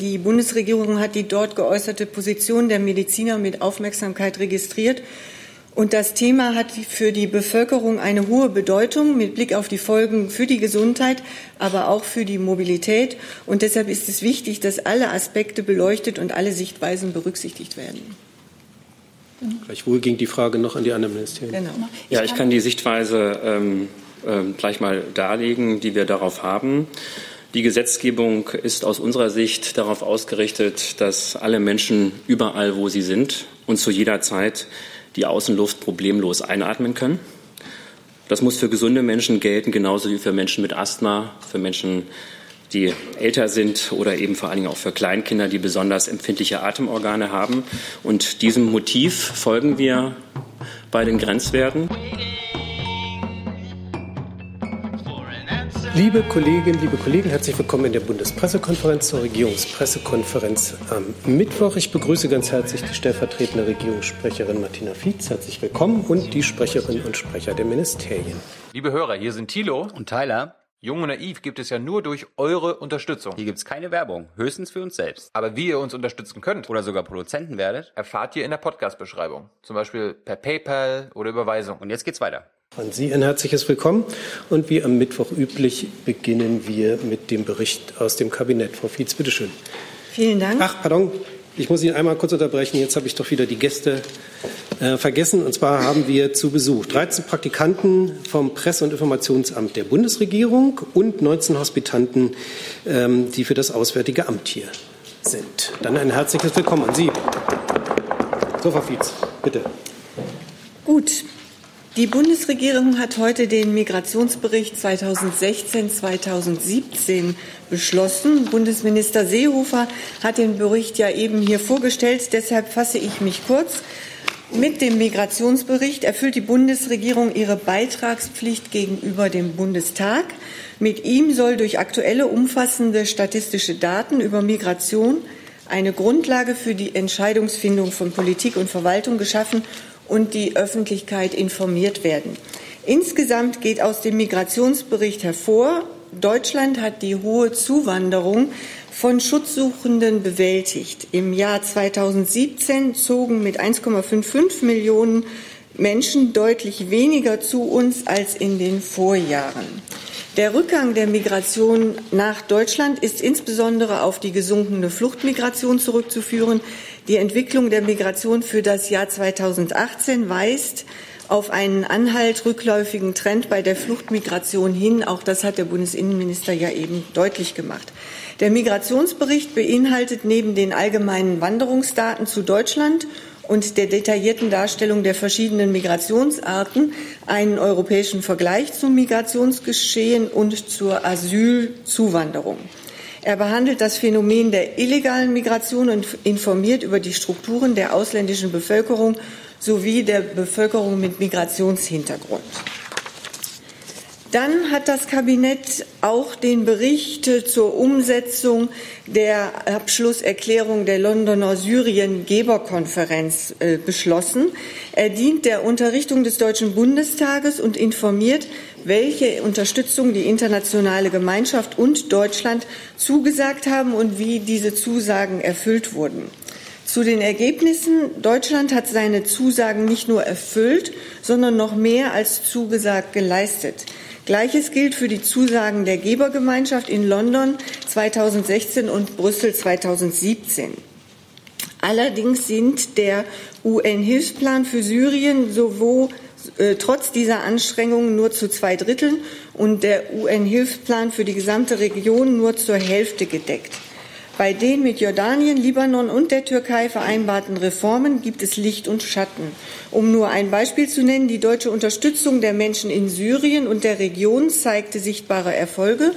Die Bundesregierung hat die dort geäußerte Position der Mediziner mit Aufmerksamkeit registriert. Und das Thema hat für die Bevölkerung eine hohe Bedeutung mit Blick auf die Folgen für die Gesundheit, aber auch für die Mobilität. Und deshalb ist es wichtig, dass alle Aspekte beleuchtet und alle Sichtweisen berücksichtigt werden. Gleichwohl ging die Frage noch an die anderen Ministerien. Genau. Ja, ich kann die Sichtweise ähm, äh, gleich mal darlegen, die wir darauf haben. Die Gesetzgebung ist aus unserer Sicht darauf ausgerichtet, dass alle Menschen überall, wo sie sind und zu jeder Zeit die Außenluft problemlos einatmen können. Das muss für gesunde Menschen gelten, genauso wie für Menschen mit Asthma, für Menschen, die älter sind oder eben vor allen Dingen auch für Kleinkinder, die besonders empfindliche Atemorgane haben. Und diesem Motiv folgen wir bei den Grenzwerten. Liebe Kolleginnen, liebe Kollegen, herzlich willkommen in der Bundespressekonferenz zur Regierungspressekonferenz am Mittwoch. Ich begrüße ganz herzlich die stellvertretende Regierungssprecherin Martina Fietz. Herzlich willkommen und die Sprecherinnen und Sprecher der Ministerien. Liebe Hörer, hier sind Thilo und Tyler. Jung und naiv gibt es ja nur durch eure Unterstützung. Hier gibt es keine Werbung, höchstens für uns selbst. Aber wie ihr uns unterstützen könnt oder sogar Produzenten werdet, erfahrt ihr in der Podcast-Beschreibung. Zum Beispiel per PayPal oder Überweisung. Und jetzt geht's weiter. An Sie ein herzliches Willkommen. Und wie am Mittwoch üblich beginnen wir mit dem Bericht aus dem Kabinett. Frau Fietz, bitteschön. Vielen Dank. Ach, pardon. Ich muss Ihnen einmal kurz unterbrechen. Jetzt habe ich doch wieder die Gäste äh, vergessen. Und zwar haben wir zu Besuch 13 Praktikanten vom Presse- und Informationsamt der Bundesregierung und 19 Hospitanten, ähm, die für das Auswärtige Amt hier sind. Dann ein herzliches Willkommen an Sie. So, Frau Fietz, bitte. Gut. Die Bundesregierung hat heute den Migrationsbericht 2016-2017 beschlossen. Bundesminister Seehofer hat den Bericht ja eben hier vorgestellt. Deshalb fasse ich mich kurz. Mit dem Migrationsbericht erfüllt die Bundesregierung ihre Beitragspflicht gegenüber dem Bundestag. Mit ihm soll durch aktuelle umfassende statistische Daten über Migration eine Grundlage für die Entscheidungsfindung von Politik und Verwaltung geschaffen und die Öffentlichkeit informiert werden. Insgesamt geht aus dem Migrationsbericht hervor, Deutschland hat die hohe Zuwanderung von Schutzsuchenden bewältigt. Im Jahr 2017 zogen mit 1,55 Millionen Menschen deutlich weniger zu uns als in den Vorjahren. Der Rückgang der Migration nach Deutschland ist insbesondere auf die gesunkene Fluchtmigration zurückzuführen. Die Entwicklung der Migration für das Jahr 2018 weist auf einen anhalt rückläufigen Trend bei der Fluchtmigration hin. Auch das hat der Bundesinnenminister ja eben deutlich gemacht. Der Migrationsbericht beinhaltet neben den allgemeinen Wanderungsdaten zu Deutschland und der detaillierten Darstellung der verschiedenen Migrationsarten einen europäischen Vergleich zum Migrationsgeschehen und zur Asylzuwanderung. Er behandelt das Phänomen der illegalen Migration und informiert über die Strukturen der ausländischen Bevölkerung sowie der Bevölkerung mit Migrationshintergrund. Dann hat das Kabinett auch den Bericht zur Umsetzung der Abschlusserklärung der Londoner Syrien-Geberkonferenz äh, beschlossen. Er dient der Unterrichtung des Deutschen Bundestages und informiert, welche Unterstützung die internationale Gemeinschaft und Deutschland zugesagt haben und wie diese Zusagen erfüllt wurden. Zu den Ergebnissen. Deutschland hat seine Zusagen nicht nur erfüllt, sondern noch mehr als zugesagt geleistet. Gleiches gilt für die Zusagen der Gebergemeinschaft in London 2016 und Brüssel 2017. Allerdings sind der UN-Hilfsplan für Syrien sowohl äh, trotz dieser Anstrengungen nur zu zwei Dritteln und der UN-Hilfsplan für die gesamte Region nur zur Hälfte gedeckt. Bei den mit Jordanien, Libanon und der Türkei vereinbarten Reformen gibt es Licht und Schatten. Um nur ein Beispiel zu nennen, die deutsche Unterstützung der Menschen in Syrien und der Region zeigte sichtbare Erfolge.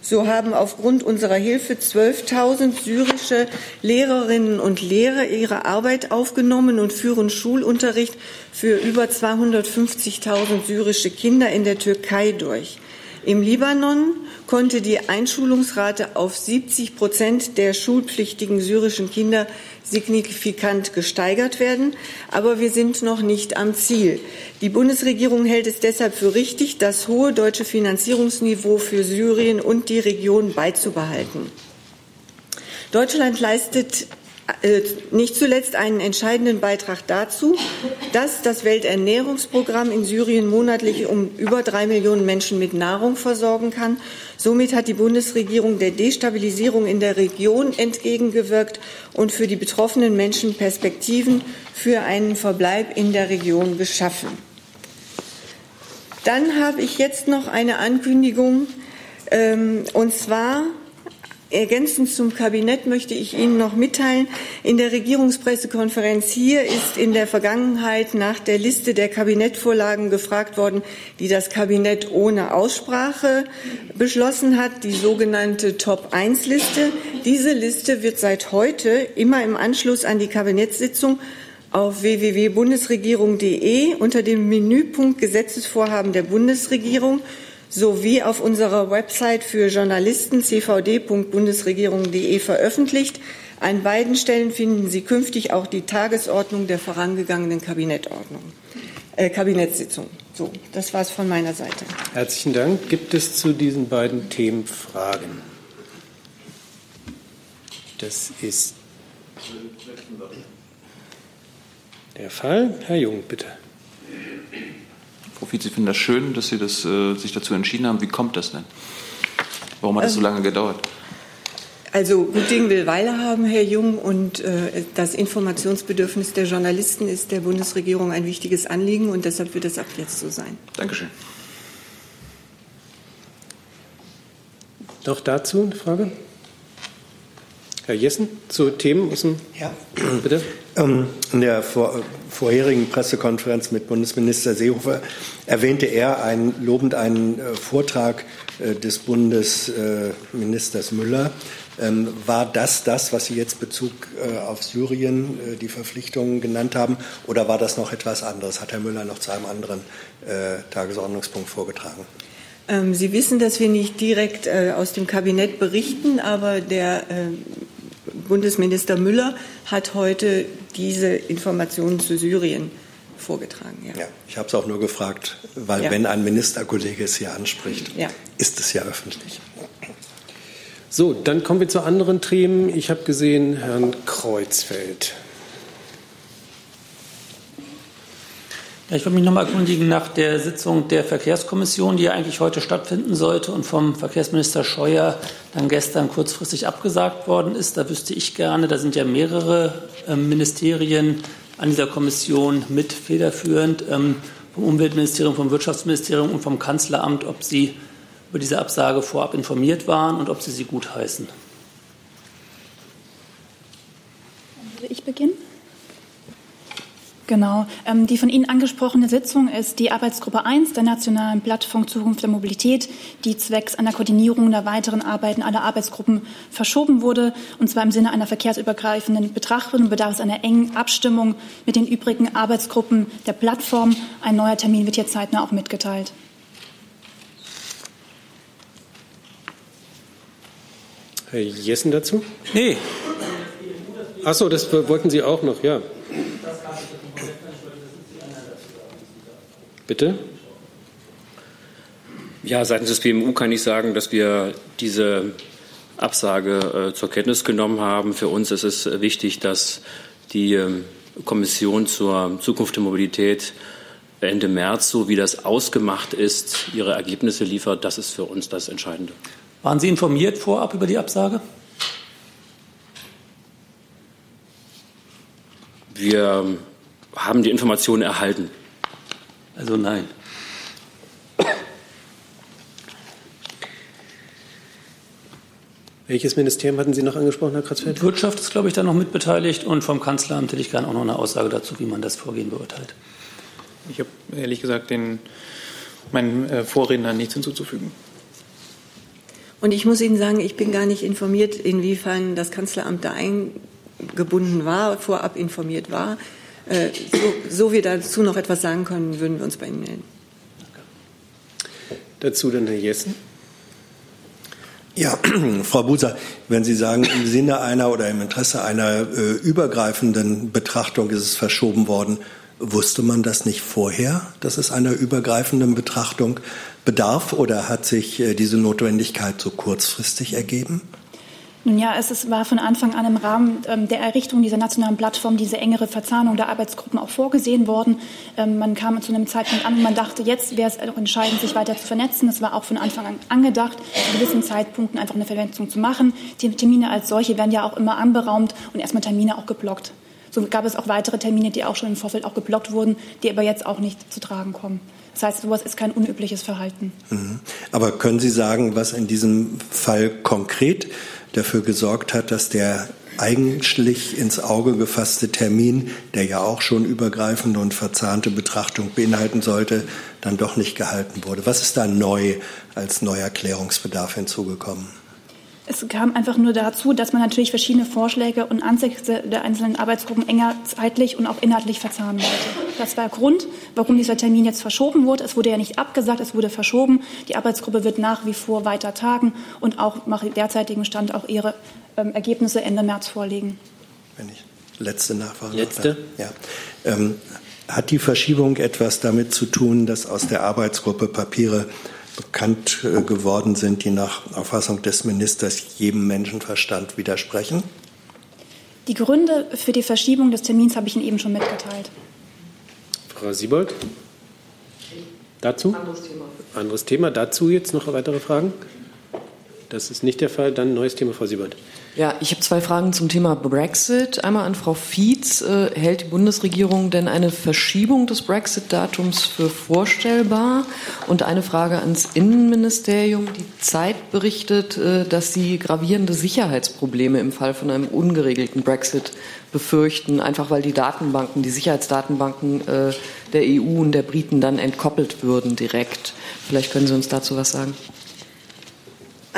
So haben aufgrund unserer Hilfe 12.000 syrische Lehrerinnen und Lehrer ihre Arbeit aufgenommen und führen Schulunterricht für über 250.000 syrische Kinder in der Türkei durch. Im Libanon konnte die Einschulungsrate auf 70 Prozent der schulpflichtigen syrischen Kinder signifikant gesteigert werden. Aber wir sind noch nicht am Ziel. Die Bundesregierung hält es deshalb für richtig, das hohe deutsche Finanzierungsniveau für Syrien und die Region beizubehalten. Deutschland leistet nicht zuletzt einen entscheidenden Beitrag dazu, dass das Welternährungsprogramm in Syrien monatlich um über drei Millionen Menschen mit Nahrung versorgen kann. Somit hat die Bundesregierung der Destabilisierung in der Region entgegengewirkt und für die betroffenen Menschen Perspektiven für einen Verbleib in der Region geschaffen. Dann habe ich jetzt noch eine Ankündigung, ähm, und zwar Ergänzend zum Kabinett möchte ich Ihnen noch mitteilen, in der Regierungspressekonferenz hier ist in der Vergangenheit nach der Liste der Kabinettvorlagen gefragt worden, die das Kabinett ohne Aussprache beschlossen hat, die sogenannte Top-1-Liste. Diese Liste wird seit heute immer im Anschluss an die Kabinettssitzung auf www.bundesregierung.de unter dem Menüpunkt Gesetzesvorhaben der Bundesregierung sowie auf unserer Website für Journalisten cvd.bundesregierung.de veröffentlicht. An beiden Stellen finden Sie künftig auch die Tagesordnung der vorangegangenen Kabinettordnung, äh, Kabinettssitzung. So, das war es von meiner Seite. Herzlichen Dank. Gibt es zu diesen beiden Themen Fragen? Das ist der Fall. Herr Jung, bitte. Frau Fietz, ich finde das schön, dass Sie das, äh, sich dazu entschieden haben. Wie kommt das denn? Warum hat das so ähm, lange gedauert? Also gut Ding will Weile haben, Herr Jung, und äh, das Informationsbedürfnis der Journalisten ist der Bundesregierung ein wichtiges Anliegen und deshalb wird es ab jetzt so sein. Dankeschön. Noch dazu eine Frage? Herr Jessen, zu Themen aus dem. Ja, bitte. Ähm, in der vor, vorherigen Pressekonferenz mit Bundesminister Seehofer erwähnte er ein, lobend einen äh, Vortrag äh, des Bundesministers Müller. Ähm, war das das, was Sie jetzt Bezug äh, auf Syrien, äh, die Verpflichtungen genannt haben, oder war das noch etwas anderes? Hat Herr Müller noch zu einem anderen äh, Tagesordnungspunkt vorgetragen? Ähm, Sie wissen, dass wir nicht direkt äh, aus dem Kabinett berichten, aber der Bundesminister Müller hat heute diese Informationen zu Syrien vorgetragen. Ja, ja ich habe es auch nur gefragt, weil ja. wenn ein Ministerkollege es hier anspricht, ja. ist es ja öffentlich. So, dann kommen wir zu anderen Themen. Ich habe gesehen, Herrn Kreuzfeld. Ich würde mich noch mal erkundigen nach der Sitzung der Verkehrskommission, die ja eigentlich heute stattfinden sollte und vom Verkehrsminister Scheuer dann gestern kurzfristig abgesagt worden ist. Da wüsste ich gerne, da sind ja mehrere äh, Ministerien an dieser Kommission mit federführend, ähm, vom Umweltministerium, vom Wirtschaftsministerium und vom Kanzleramt, ob sie über diese Absage vorab informiert waren und ob sie sie gutheißen. Würde ich beginnen? Genau. Ähm, die von Ihnen angesprochene Sitzung ist die Arbeitsgruppe 1 der Nationalen Plattform Zukunft der Mobilität, die zwecks einer Koordinierung der weiteren Arbeiten aller Arbeitsgruppen verschoben wurde, und zwar im Sinne einer verkehrsübergreifenden Betrachtung bedarf es einer engen Abstimmung mit den übrigen Arbeitsgruppen der Plattform. Ein neuer Termin wird hier zeitnah auch mitgeteilt. Herr Jessen dazu? Nee. Ach so, das wollten Sie auch noch, ja. Bitte? Ja, seitens des BMU kann ich sagen, dass wir diese Absage äh, zur Kenntnis genommen haben. Für uns ist es wichtig, dass die äh, Kommission zur Zukunft der Mobilität Ende März, so wie das ausgemacht ist, ihre Ergebnisse liefert. Das ist für uns das Entscheidende. Waren Sie informiert vorab über die Absage? Wir haben die Informationen erhalten. Also nein. Welches Ministerium hatten Sie noch angesprochen, Herr Kratzfeld? Wirtschaft ist, glaube ich, da noch mitbeteiligt und vom Kanzleramt hätte ich gerne auch noch eine Aussage dazu, wie man das Vorgehen beurteilt. Ich habe ehrlich gesagt den, meinen äh, Vorrednern nichts hinzuzufügen. Und ich muss Ihnen sagen, ich bin gar nicht informiert, inwiefern das Kanzleramt da eingebunden war, vorab informiert war. Äh, so, so wir dazu noch etwas sagen können, würden wir uns bei Ihnen melden. Dazu dann Herr Jessen. Ja, Frau Buser, wenn Sie sagen, im Sinne einer oder im Interesse einer äh, übergreifenden Betrachtung ist es verschoben worden, wusste man das nicht vorher, dass es einer übergreifenden Betrachtung bedarf oder hat sich äh, diese Notwendigkeit so kurzfristig ergeben? Nun ja, es ist, war von Anfang an im Rahmen ähm, der Errichtung dieser nationalen Plattform diese engere Verzahnung der Arbeitsgruppen auch vorgesehen worden. Ähm, man kam zu einem Zeitpunkt an, wo man dachte, jetzt wäre es auch entscheidend, sich weiter zu vernetzen. Es war auch von Anfang an angedacht, zu gewissen Zeitpunkten einfach eine Vernetzung zu machen. Die Termine als solche werden ja auch immer anberaumt und erstmal Termine auch geblockt. So gab es auch weitere Termine, die auch schon im Vorfeld auch geblockt wurden, die aber jetzt auch nicht zu tragen kommen. Das heißt, sowas ist kein unübliches Verhalten. Mhm. Aber können Sie sagen, was in diesem Fall konkret dafür gesorgt hat, dass der eigentlich ins Auge gefasste Termin, der ja auch schon übergreifende und verzahnte Betrachtung beinhalten sollte, dann doch nicht gehalten wurde. Was ist da neu als neuer Klärungsbedarf hinzugekommen? Es kam einfach nur dazu, dass man natürlich verschiedene Vorschläge und Ansätze der einzelnen Arbeitsgruppen enger zeitlich und auch inhaltlich verzahnen wollte. Das war der Grund, warum dieser Termin jetzt verschoben wurde. Es wurde ja nicht abgesagt, es wurde verschoben. Die Arbeitsgruppe wird nach wie vor weiter tagen und auch nach derzeitigem Stand auch ihre ähm, Ergebnisse Ende März vorlegen. Wenn ich letzte Nachfrage. Letzte. Ja. Ähm, hat die Verschiebung etwas damit zu tun, dass aus der Arbeitsgruppe Papiere bekannt äh, geworden sind, die nach Auffassung des Ministers jedem Menschenverstand widersprechen? Die Gründe für die Verschiebung des Termins habe ich Ihnen eben schon mitgeteilt. Frau Siebold? Dazu? Anderes Thema. Anderes Thema. Dazu jetzt noch weitere Fragen? Das ist nicht der Fall. Dann neues Thema, Frau Siebold. Ja, ich habe zwei Fragen zum Thema Brexit. Einmal an Frau Fietz. Äh, hält die Bundesregierung denn eine Verschiebung des Brexit-Datums für vorstellbar? Und eine Frage ans Innenministerium. Die Zeit berichtet, äh, dass sie gravierende Sicherheitsprobleme im Fall von einem ungeregelten Brexit befürchten, einfach weil die Datenbanken, die Sicherheitsdatenbanken äh, der EU und der Briten dann entkoppelt würden direkt. Vielleicht können Sie uns dazu was sagen.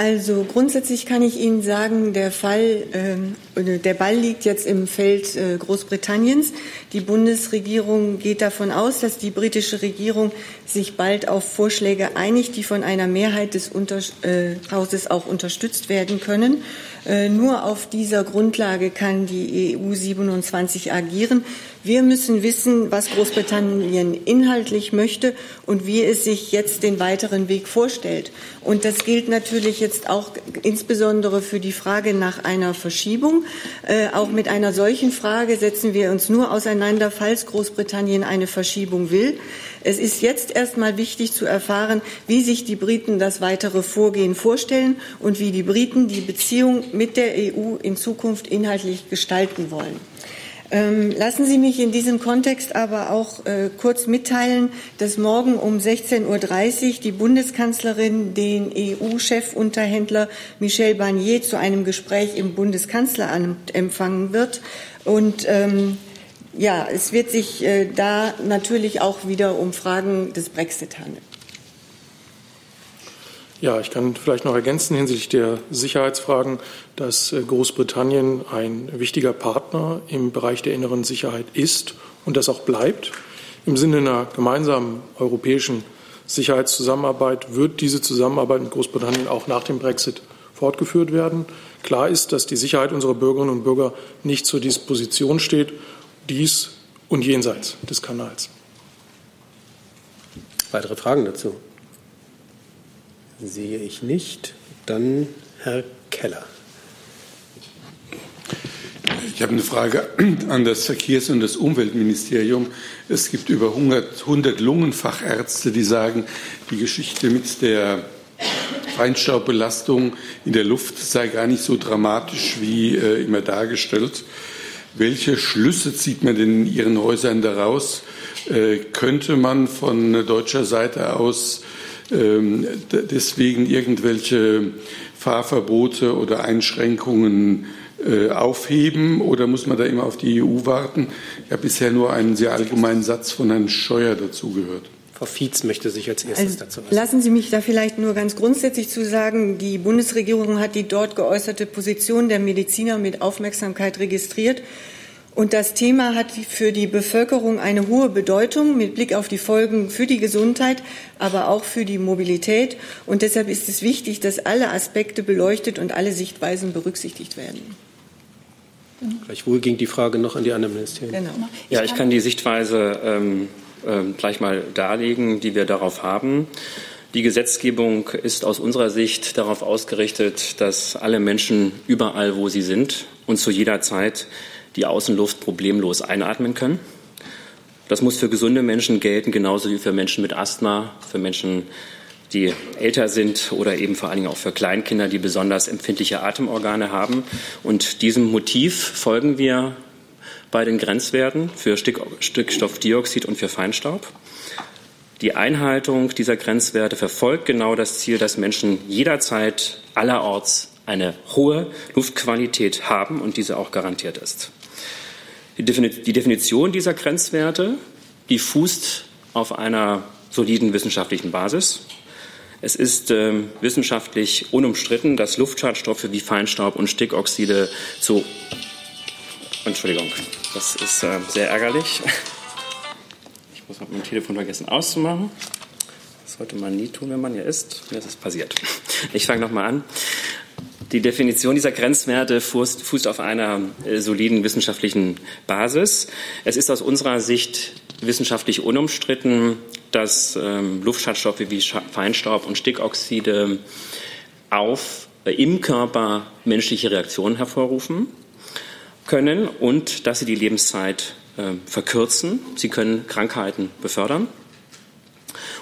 Also grundsätzlich kann ich Ihnen sagen, der Fall, äh, der Ball liegt jetzt im Feld äh, Großbritanniens. Die Bundesregierung geht davon aus, dass die britische Regierung sich bald auf Vorschläge einigt, die von einer Mehrheit des Unter äh, Hauses auch unterstützt werden können. Äh, nur auf dieser Grundlage kann die EU 27 agieren. Wir müssen wissen, was Großbritannien inhaltlich möchte und wie es sich jetzt den weiteren Weg vorstellt. Und das gilt natürlich jetzt auch insbesondere für die Frage nach einer Verschiebung. Äh, auch mit einer solchen Frage setzen wir uns nur auseinander, falls Großbritannien eine Verschiebung will. Es ist jetzt erstmal wichtig zu erfahren, wie sich die Briten das weitere Vorgehen vorstellen und wie die Briten die Beziehung mit der EU in Zukunft inhaltlich gestalten wollen. Ähm, lassen Sie mich in diesem Kontext aber auch äh, kurz mitteilen, dass morgen um 16.30 Uhr die Bundeskanzlerin den EU-Chefunterhändler Michel Barnier zu einem Gespräch im Bundeskanzleramt empfangen wird. Und ähm, ja, es wird sich äh, da natürlich auch wieder um Fragen des Brexit handeln. Ja, ich kann vielleicht noch ergänzen hinsichtlich der Sicherheitsfragen, dass äh, Großbritannien ein wichtiger Partner im Bereich der inneren Sicherheit ist und das auch bleibt. Im Sinne einer gemeinsamen europäischen Sicherheitszusammenarbeit wird diese Zusammenarbeit mit Großbritannien auch nach dem Brexit fortgeführt werden. Klar ist, dass die Sicherheit unserer Bürgerinnen und Bürger nicht zur Disposition steht, dies und jenseits des Kanals. Weitere Fragen dazu? Sehe ich nicht. Dann Herr Keller. Ich habe eine Frage an das Verkehrs- und das Umweltministerium. Es gibt über 100, 100 Lungenfachärzte, die sagen, die Geschichte mit der Feinstaubbelastung in der Luft sei gar nicht so dramatisch wie äh, immer dargestellt. Welche Schlüsse zieht man denn in Ihren Häusern daraus? Äh, könnte man von deutscher Seite aus deswegen irgendwelche Fahrverbote oder Einschränkungen äh, aufheben oder muss man da immer auf die EU warten? Ich habe bisher nur einen sehr allgemeinen Satz von Herrn Scheuer dazu gehört. Frau Fietz möchte sich als erstes also, dazu äußern. Lassen Sie mich da vielleicht nur ganz grundsätzlich zu sagen, die Bundesregierung hat die dort geäußerte Position der Mediziner mit Aufmerksamkeit registriert. Und das Thema hat für die Bevölkerung eine hohe Bedeutung mit Blick auf die Folgen für die Gesundheit, aber auch für die Mobilität. Und deshalb ist es wichtig, dass alle Aspekte beleuchtet und alle Sichtweisen berücksichtigt werden. Gleichwohl ging die Frage noch an die anderen Ministerien. Genau. Ja, ich kann die Sichtweise ähm, äh, gleich mal darlegen, die wir darauf haben. Die Gesetzgebung ist aus unserer Sicht darauf ausgerichtet, dass alle Menschen überall, wo sie sind und zu jeder Zeit die Außenluft problemlos einatmen können. Das muss für gesunde Menschen gelten, genauso wie für Menschen mit Asthma, für Menschen, die älter sind oder eben vor allen Dingen auch für Kleinkinder, die besonders empfindliche Atemorgane haben. Und diesem Motiv folgen wir bei den Grenzwerten für Stickstoffdioxid und für Feinstaub. Die Einhaltung dieser Grenzwerte verfolgt genau das Ziel, dass Menschen jederzeit allerorts eine hohe Luftqualität haben und diese auch garantiert ist. Die Definition dieser Grenzwerte, die fußt auf einer soliden wissenschaftlichen Basis. Es ist äh, wissenschaftlich unumstritten, dass Luftschadstoffe wie Feinstaub und Stickoxide zu Entschuldigung, das ist äh, sehr ärgerlich. Ich muss mein Telefon vergessen auszumachen. Das sollte man nie tun, wenn man hier ist. Mir ist es passiert. Ich fange nochmal an. Die Definition dieser Grenzwerte fußt, auf einer äh, soliden wissenschaftlichen Basis. Es ist aus unserer Sicht wissenschaftlich unumstritten, dass ähm, Luftschadstoffe wie Feinstaub und Stickoxide auf, äh, im Körper menschliche Reaktionen hervorrufen können und dass sie die Lebenszeit äh, verkürzen. Sie können Krankheiten befördern.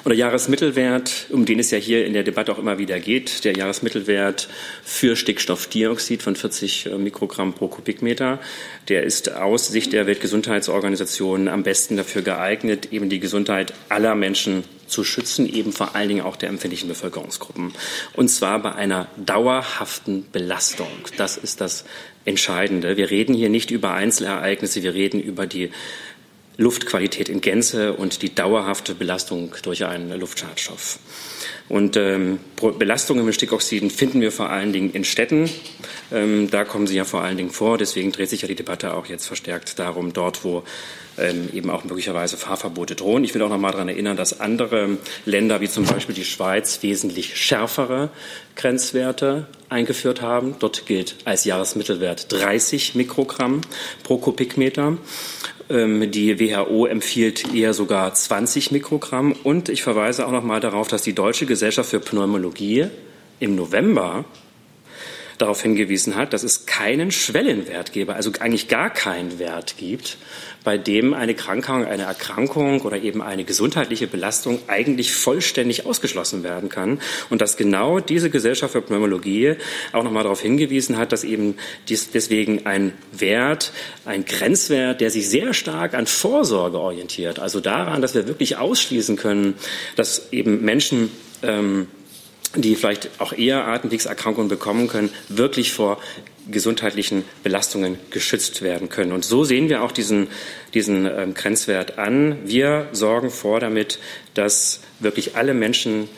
Und der Jahresmittelwert, um den es ja hier in der Debatte auch immer wieder geht, der Jahresmittelwert für Stickstoffdioxid von 40 äh, Mikrogramm pro Kubikmeter, der ist aus Sicht der Weltgesundheitsorganisation am besten dafür geeignet, eben die Gesundheit aller Menschen zu schützen, eben vor allen Dingen auch der empfindlichen Bevölkerungsgruppen. Und zwar bei einer dauerhaften Belastung. Das ist das Entscheidende. Wir reden hier nicht über Einzelereignisse, wir reden über die Luftqualität in Gänze und die dauerhafte Belastung durch einen Luftschadstoff. Und ähm, Belastungen mit Stickoxiden finden wir vor allen Dingen in Städten. Ähm, da kommen sie ja vor allen Dingen vor. Deswegen dreht sich ja die Debatte auch jetzt verstärkt darum, dort, wo ähm, eben auch möglicherweise Fahrverbote drohen. Ich will auch noch mal daran erinnern, dass andere Länder wie zum Beispiel die Schweiz wesentlich schärfere Grenzwerte eingeführt haben. Dort gilt als Jahresmittelwert 30 Mikrogramm pro Kubikmeter. Ähm, die WHO empfiehlt eher sogar 20 Mikrogramm. Und ich verweise auch noch mal darauf, dass die Deutsche Gesellschaft für Pneumologie im November darauf hingewiesen hat, dass es keinen Schwellenwert gebe, also eigentlich gar keinen Wert gibt, bei dem eine Krankheit, eine Erkrankung oder eben eine gesundheitliche Belastung eigentlich vollständig ausgeschlossen werden kann. Und dass genau diese Gesellschaft für Pneumologie auch nochmal darauf hingewiesen hat, dass eben dies deswegen ein Wert, ein Grenzwert, der sich sehr stark an Vorsorge orientiert, also daran, dass wir wirklich ausschließen können, dass eben Menschen ähm, die vielleicht auch eher Atemwegserkrankungen bekommen können, wirklich vor gesundheitlichen Belastungen geschützt werden können. Und so sehen wir auch diesen, diesen ähm, Grenzwert an. Wir sorgen vor damit, dass wirklich alle Menschen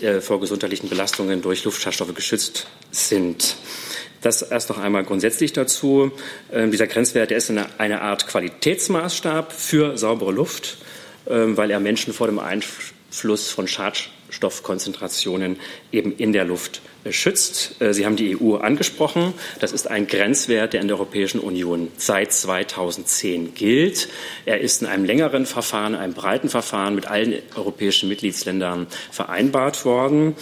äh, vor gesundheitlichen Belastungen durch Luftschadstoffe geschützt sind. Das erst noch einmal grundsätzlich dazu. Ähm, dieser Grenzwert der ist eine, eine Art Qualitätsmaßstab für saubere Luft, ähm, weil er Menschen vor dem Einfluss von Schadstoffkonzentrationen eben in der Luft schützt. Äh, Sie haben die EU angesprochen. Das ist ein Grenzwert, der in der Europäischen Union seit 2010 gilt. Er ist in einem längeren Verfahren, einem breiten Verfahren mit allen europäischen Mitgliedsländern vereinbart worden.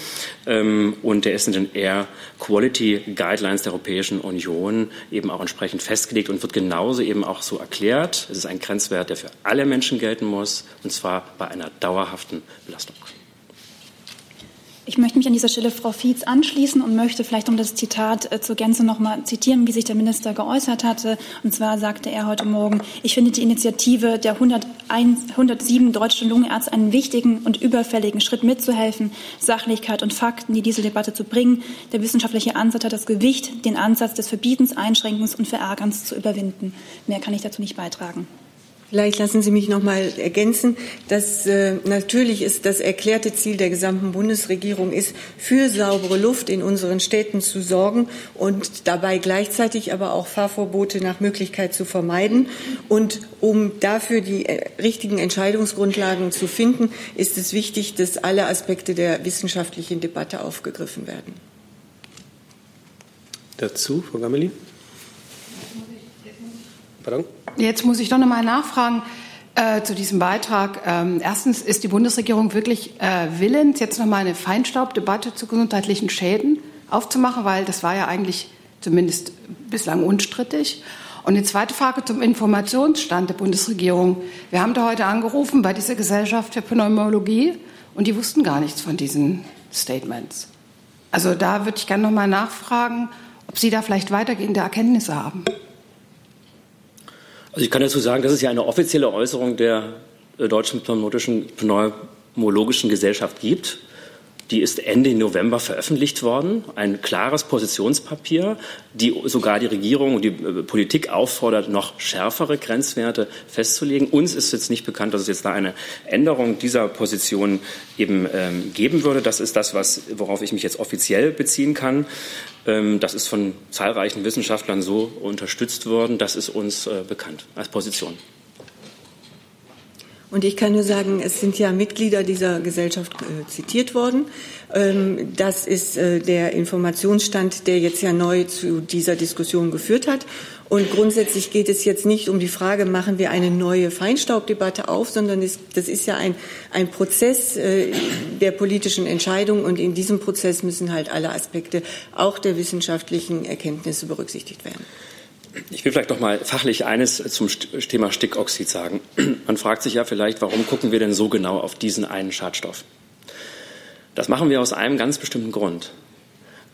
Ähm, und er ist in den Air Quality Guidelines der Europäischen Union eben auch entsprechend festgelegt und wird genauso eben auch so erklärt. Es ist ein Grenzwert, der für alle Menschen gelten muss, und zwar bei einer dauerhaften Belastung. Ich möchte mich an dieser Stelle Frau Fietz anschließen und möchte vielleicht um das Zitat äh, zur Gänze noch mal zitieren, wie sich der Minister geäußert hatte. Und zwar sagte er heute Morgen, ich finde die Initiative der 101, 107 deutschen Lungenärzte einen wichtigen und überfälligen Schritt mitzuhelfen, Sachlichkeit und Fakten in diese Debatte zu bringen. Der wissenschaftliche Ansatz hat das Gewicht, den Ansatz des Verbietens, Einschränkens und Verärgerns zu überwinden. Mehr kann ich dazu nicht beitragen. Vielleicht lassen Sie mich noch mal ergänzen, dass äh, natürlich ist das erklärte Ziel der gesamten Bundesregierung ist, für saubere Luft in unseren Städten zu sorgen und dabei gleichzeitig aber auch Fahrverbote nach Möglichkeit zu vermeiden. Und um dafür die äh, richtigen Entscheidungsgrundlagen zu finden, ist es wichtig, dass alle Aspekte der wissenschaftlichen Debatte aufgegriffen werden. Dazu, Frau Gamelin? Pardon? Jetzt muss ich doch noch mal nachfragen. Äh, zu diesem Beitrag. Ähm, erstens ist die Bundesregierung wirklich äh, willens, jetzt nochmal eine Feinstaubdebatte zu gesundheitlichen Schäden aufzumachen, weil das war ja eigentlich zumindest bislang unstrittig. Und die zweite Frage zum Informationsstand der Bundesregierung. Wir haben da heute angerufen bei dieser Gesellschaft für Pneumologie und die wussten gar nichts von diesen Statements. Also da würde ich gerne noch mal nachfragen, ob Sie da vielleicht weitergehende Erkenntnisse haben. Also ich kann dazu sagen, das ist ja eine offizielle Äußerung der äh, Deutschen Pneumologischen Gesellschaft gibt. Die ist Ende November veröffentlicht worden. Ein klares Positionspapier, die sogar die Regierung und die äh, Politik auffordert, noch schärfere Grenzwerte festzulegen. Uns ist jetzt nicht bekannt, dass es jetzt da eine Änderung dieser Position eben ähm, geben würde. Das ist das, was, worauf ich mich jetzt offiziell beziehen kann. Ähm, das ist von zahlreichen Wissenschaftlern so unterstützt worden. Das ist uns äh, bekannt als Position. Und ich kann nur sagen, es sind ja Mitglieder dieser Gesellschaft äh, zitiert worden. Ähm, das ist äh, der Informationsstand, der jetzt ja neu zu dieser Diskussion geführt hat. Und grundsätzlich geht es jetzt nicht um die Frage, machen wir eine neue Feinstaubdebatte auf, sondern es, das ist ja ein, ein Prozess äh, der politischen Entscheidung. Und in diesem Prozess müssen halt alle Aspekte auch der wissenschaftlichen Erkenntnisse berücksichtigt werden. Ich will vielleicht noch mal fachlich eines zum Thema Stickoxid sagen. Man fragt sich ja vielleicht, warum gucken wir denn so genau auf diesen einen Schadstoff? Das machen wir aus einem ganz bestimmten Grund.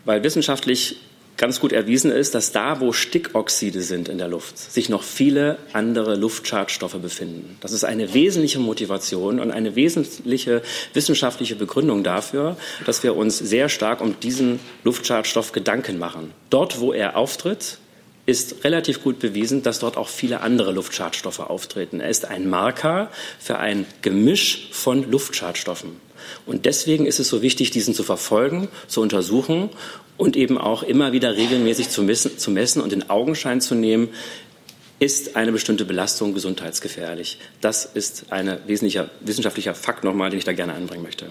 Weil wissenschaftlich ganz gut erwiesen ist, dass da, wo Stickoxide sind in der Luft, sich noch viele andere Luftschadstoffe befinden. Das ist eine wesentliche Motivation und eine wesentliche wissenschaftliche Begründung dafür, dass wir uns sehr stark um diesen Luftschadstoff Gedanken machen. Dort, wo er auftritt, ist relativ gut bewiesen, dass dort auch viele andere Luftschadstoffe auftreten. Er ist ein Marker für ein Gemisch von Luftschadstoffen. Und deswegen ist es so wichtig, diesen zu verfolgen, zu untersuchen und eben auch immer wieder regelmäßig zu messen, zu messen und in Augenschein zu nehmen, ist eine bestimmte Belastung gesundheitsgefährlich. Das ist ein wesentlicher wissenschaftlicher Fakt nochmal, den ich da gerne anbringen möchte.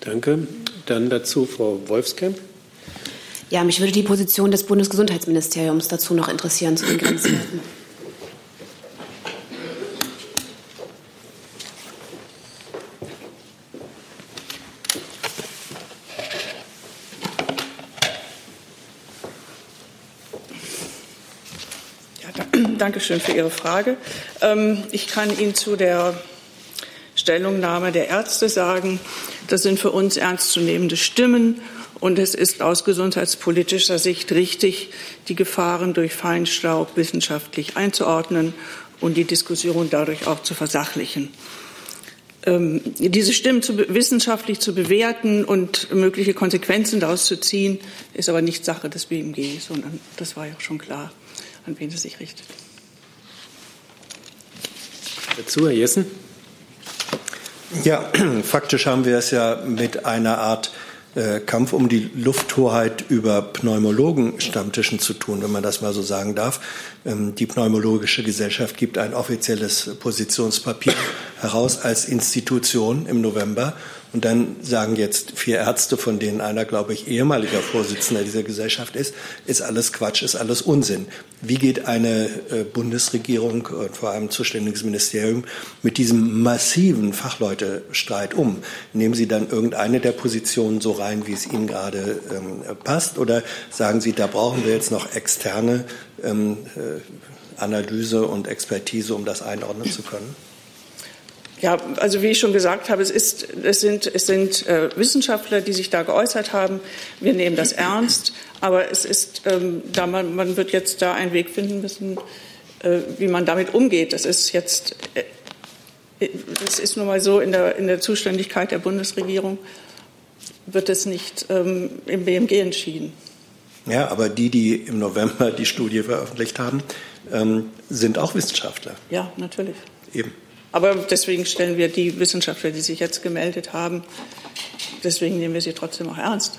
Danke. Dann dazu Frau Wolfskamp. Ja, mich würde die Position des Bundesgesundheitsministeriums dazu noch interessieren zu den Grenzwerten. Danke schön für Ihre Frage. Ähm, ich kann Ihnen zu der Stellungnahme der Ärzte sagen, das sind für uns ernstzunehmende Stimmen und es ist aus gesundheitspolitischer Sicht richtig, die Gefahren durch Feinstaub wissenschaftlich einzuordnen und die Diskussion dadurch auch zu versachlichen. Ähm, diese Stimmen zu, wissenschaftlich zu bewerten und mögliche Konsequenzen daraus zu ziehen, ist aber nicht Sache des BMG, sondern das war ja schon klar, an wen es sich richtet. Dazu, Herr Jessen. Ja, faktisch haben wir es ja mit einer Art äh, Kampf um die Lufthoheit über Pneumologen-Stammtischen zu tun, wenn man das mal so sagen darf. Ähm, die Pneumologische Gesellschaft gibt ein offizielles Positionspapier heraus als Institution im November und dann sagen jetzt vier Ärzte, von denen einer, glaube ich, ehemaliger Vorsitzender dieser Gesellschaft ist, ist alles Quatsch, ist alles Unsinn. Wie geht eine äh, Bundesregierung und vor allem zuständiges Ministerium mit diesem massiven Fachleutestreit um? Nehmen Sie dann irgendeine der Positionen so rein, wie es Ihnen gerade ähm, passt? Oder sagen Sie, da brauchen wir jetzt noch externe ähm, äh, Analyse und Expertise, um das einordnen zu können? Ja, also wie ich schon gesagt habe, es, ist, es sind, es sind äh, Wissenschaftler, die sich da geäußert haben. Wir nehmen das ernst, aber es ist, ähm, da man, man wird jetzt da einen Weg finden müssen, äh, wie man damit umgeht. Das ist jetzt, äh, das ist nun mal so in der, in der Zuständigkeit der Bundesregierung wird es nicht ähm, im BMG entschieden. Ja, aber die, die im November die Studie veröffentlicht haben, ähm, sind auch Wissenschaftler. Ja, natürlich. Eben. Aber deswegen stellen wir die Wissenschaftler, die sich jetzt gemeldet haben, deswegen nehmen wir sie trotzdem auch ernst.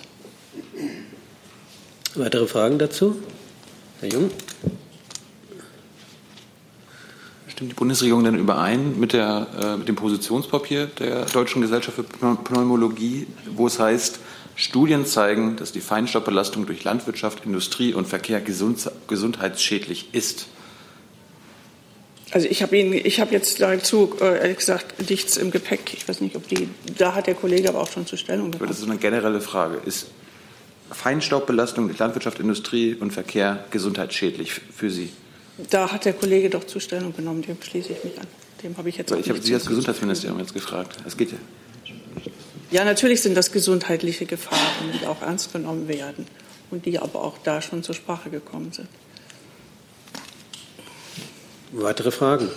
Weitere Fragen dazu? Herr Jung? Stimmt die Bundesregierung denn überein mit, der, äh, mit dem Positionspapier der Deutschen Gesellschaft für Pneumologie, wo es heißt, Studien zeigen, dass die Feinstaubbelastung durch Landwirtschaft, Industrie und Verkehr gesund, gesundheitsschädlich ist? Also ich habe Ihnen, ich habe jetzt dazu äh, ehrlich gesagt nichts im Gepäck. Ich weiß nicht, ob die, da hat der Kollege aber auch schon zur Stellung genommen. Das ist eine generelle Frage. Ist Feinstaubbelastung in Landwirtschaft, Industrie und Verkehr gesundheitsschädlich für Sie? Da hat der Kollege doch zur Stellung genommen. Dem schließe ich mich an. Dem habe ich jetzt. Ich habe Sie als Gesundheitsministerium jetzt gefragt. Es geht ja. Ja, natürlich sind das gesundheitliche Gefahren, die auch ernst genommen werden und die aber auch da schon zur Sprache gekommen sind. Weitere Fragen?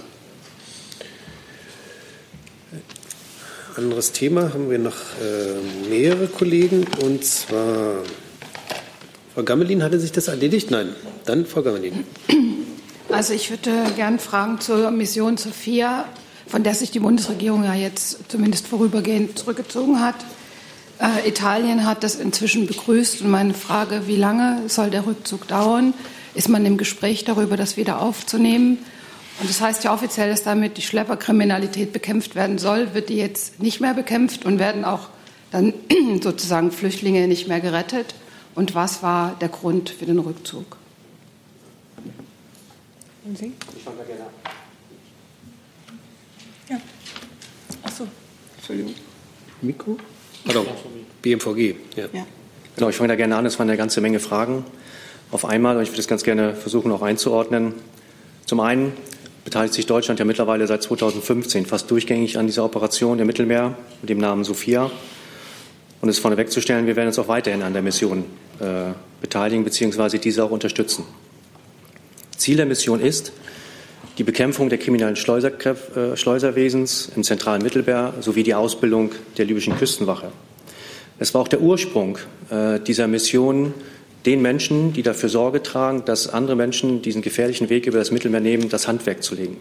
Anderes Thema haben wir noch äh, mehrere Kollegen und zwar Frau Gammelin hatte sich das erledigt? Nein, dann Frau Gammelin. Also ich würde gerne fragen zur Mission Sophia, von der sich die Bundesregierung ja jetzt zumindest vorübergehend zurückgezogen hat. Äh, Italien hat das inzwischen begrüßt und meine Frage, wie lange soll der Rückzug dauern? Ist man im Gespräch darüber, das wieder aufzunehmen? Und das heißt ja offiziell, dass damit die Schlepperkriminalität bekämpft werden soll. Wird die jetzt nicht mehr bekämpft und werden auch dann sozusagen Flüchtlinge nicht mehr gerettet? Und was war der Grund für den Rückzug? Und Sie? Ich fange da gerne an. Ja. Ach so. Entschuldigung. Mikro? Pardon, BMVG. Ja. ja. Genau, ich fange da gerne an. Es waren eine ganze Menge Fragen auf einmal und ich würde das ganz gerne versuchen, auch einzuordnen. Zum einen beteiligt sich Deutschland ja mittlerweile seit 2015 fast durchgängig an dieser Operation im Mittelmeer mit dem Namen Sophia. Und es vorne wegzustellen, wir werden uns auch weiterhin an der Mission äh, beteiligen bzw. diese auch unterstützen. Ziel der Mission ist die Bekämpfung der kriminellen Schleuser, äh, Schleuserwesens im zentralen Mittelmeer sowie die Ausbildung der libyschen Küstenwache. Es war auch der Ursprung äh, dieser Mission, den Menschen, die dafür Sorge tragen, dass andere Menschen diesen gefährlichen Weg über das Mittelmeer nehmen, das Handwerk zu legen.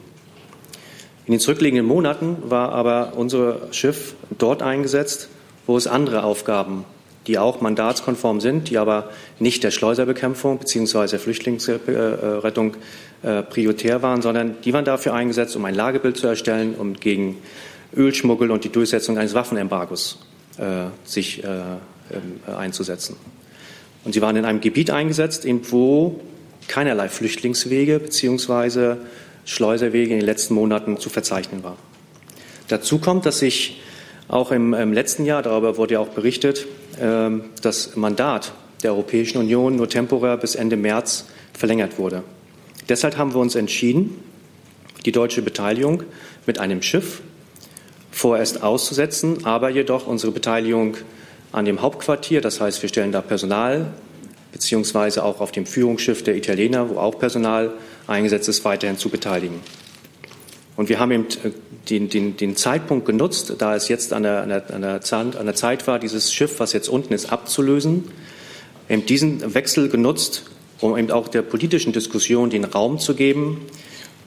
In den zurückliegenden Monaten war aber unser Schiff dort eingesetzt, wo es andere Aufgaben, die auch mandatskonform sind, die aber nicht der Schleuserbekämpfung bzw. der Flüchtlingsrettung äh, prioritär waren, sondern die waren dafür eingesetzt, um ein Lagebild zu erstellen, um gegen Ölschmuggel und die Durchsetzung eines Waffenembargos äh, sich äh, ähm, einzusetzen. Und sie waren in einem Gebiet eingesetzt, wo keinerlei Flüchtlingswege bzw. Schleuserwege in den letzten Monaten zu verzeichnen waren. Dazu kommt, dass sich auch im, im letzten Jahr, darüber wurde ja auch berichtet, äh, das Mandat der Europäischen Union nur temporär bis Ende März verlängert wurde. Deshalb haben wir uns entschieden, die deutsche Beteiligung mit einem Schiff vorerst auszusetzen, aber jedoch unsere Beteiligung an dem Hauptquartier. Das heißt, wir stellen da Personal beziehungsweise auch auf dem Führungsschiff der Italiener, wo auch Personal eingesetzt ist, weiterhin zu beteiligen. Und wir haben eben äh, den, den, den Zeitpunkt genutzt, da es jetzt an der, an, der, an, der Zeit, war, dieses Schiff, was jetzt unten ist, abzulösen, eben diesen Wechsel genutzt, um eben auch der politischen Diskussion den Raum zu geben,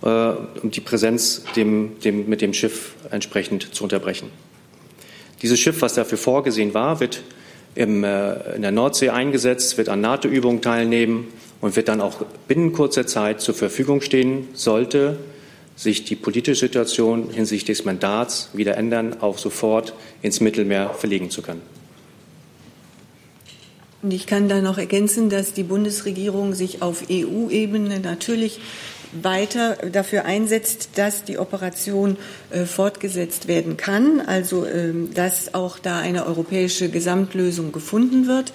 äh, um die Präsenz dem, dem, mit dem Schiff entsprechend zu unterbrechen. Dieses Schiff, was dafür vorgesehen war, wird im, äh, in der Nordsee eingesetzt, wird an NATO-Übungen teilnehmen und wird dann auch binnen kurzer Zeit zur Verfügung stehen, sollte sich die politische Situation hinsichtlich des Mandats wieder ändern, auch sofort ins Mittelmeer verlegen zu können. Und ich kann da noch ergänzen, dass die Bundesregierung sich auf EU-Ebene natürlich weiter dafür einsetzt, dass die Operation äh, fortgesetzt werden kann, also äh, dass auch da eine europäische Gesamtlösung gefunden wird.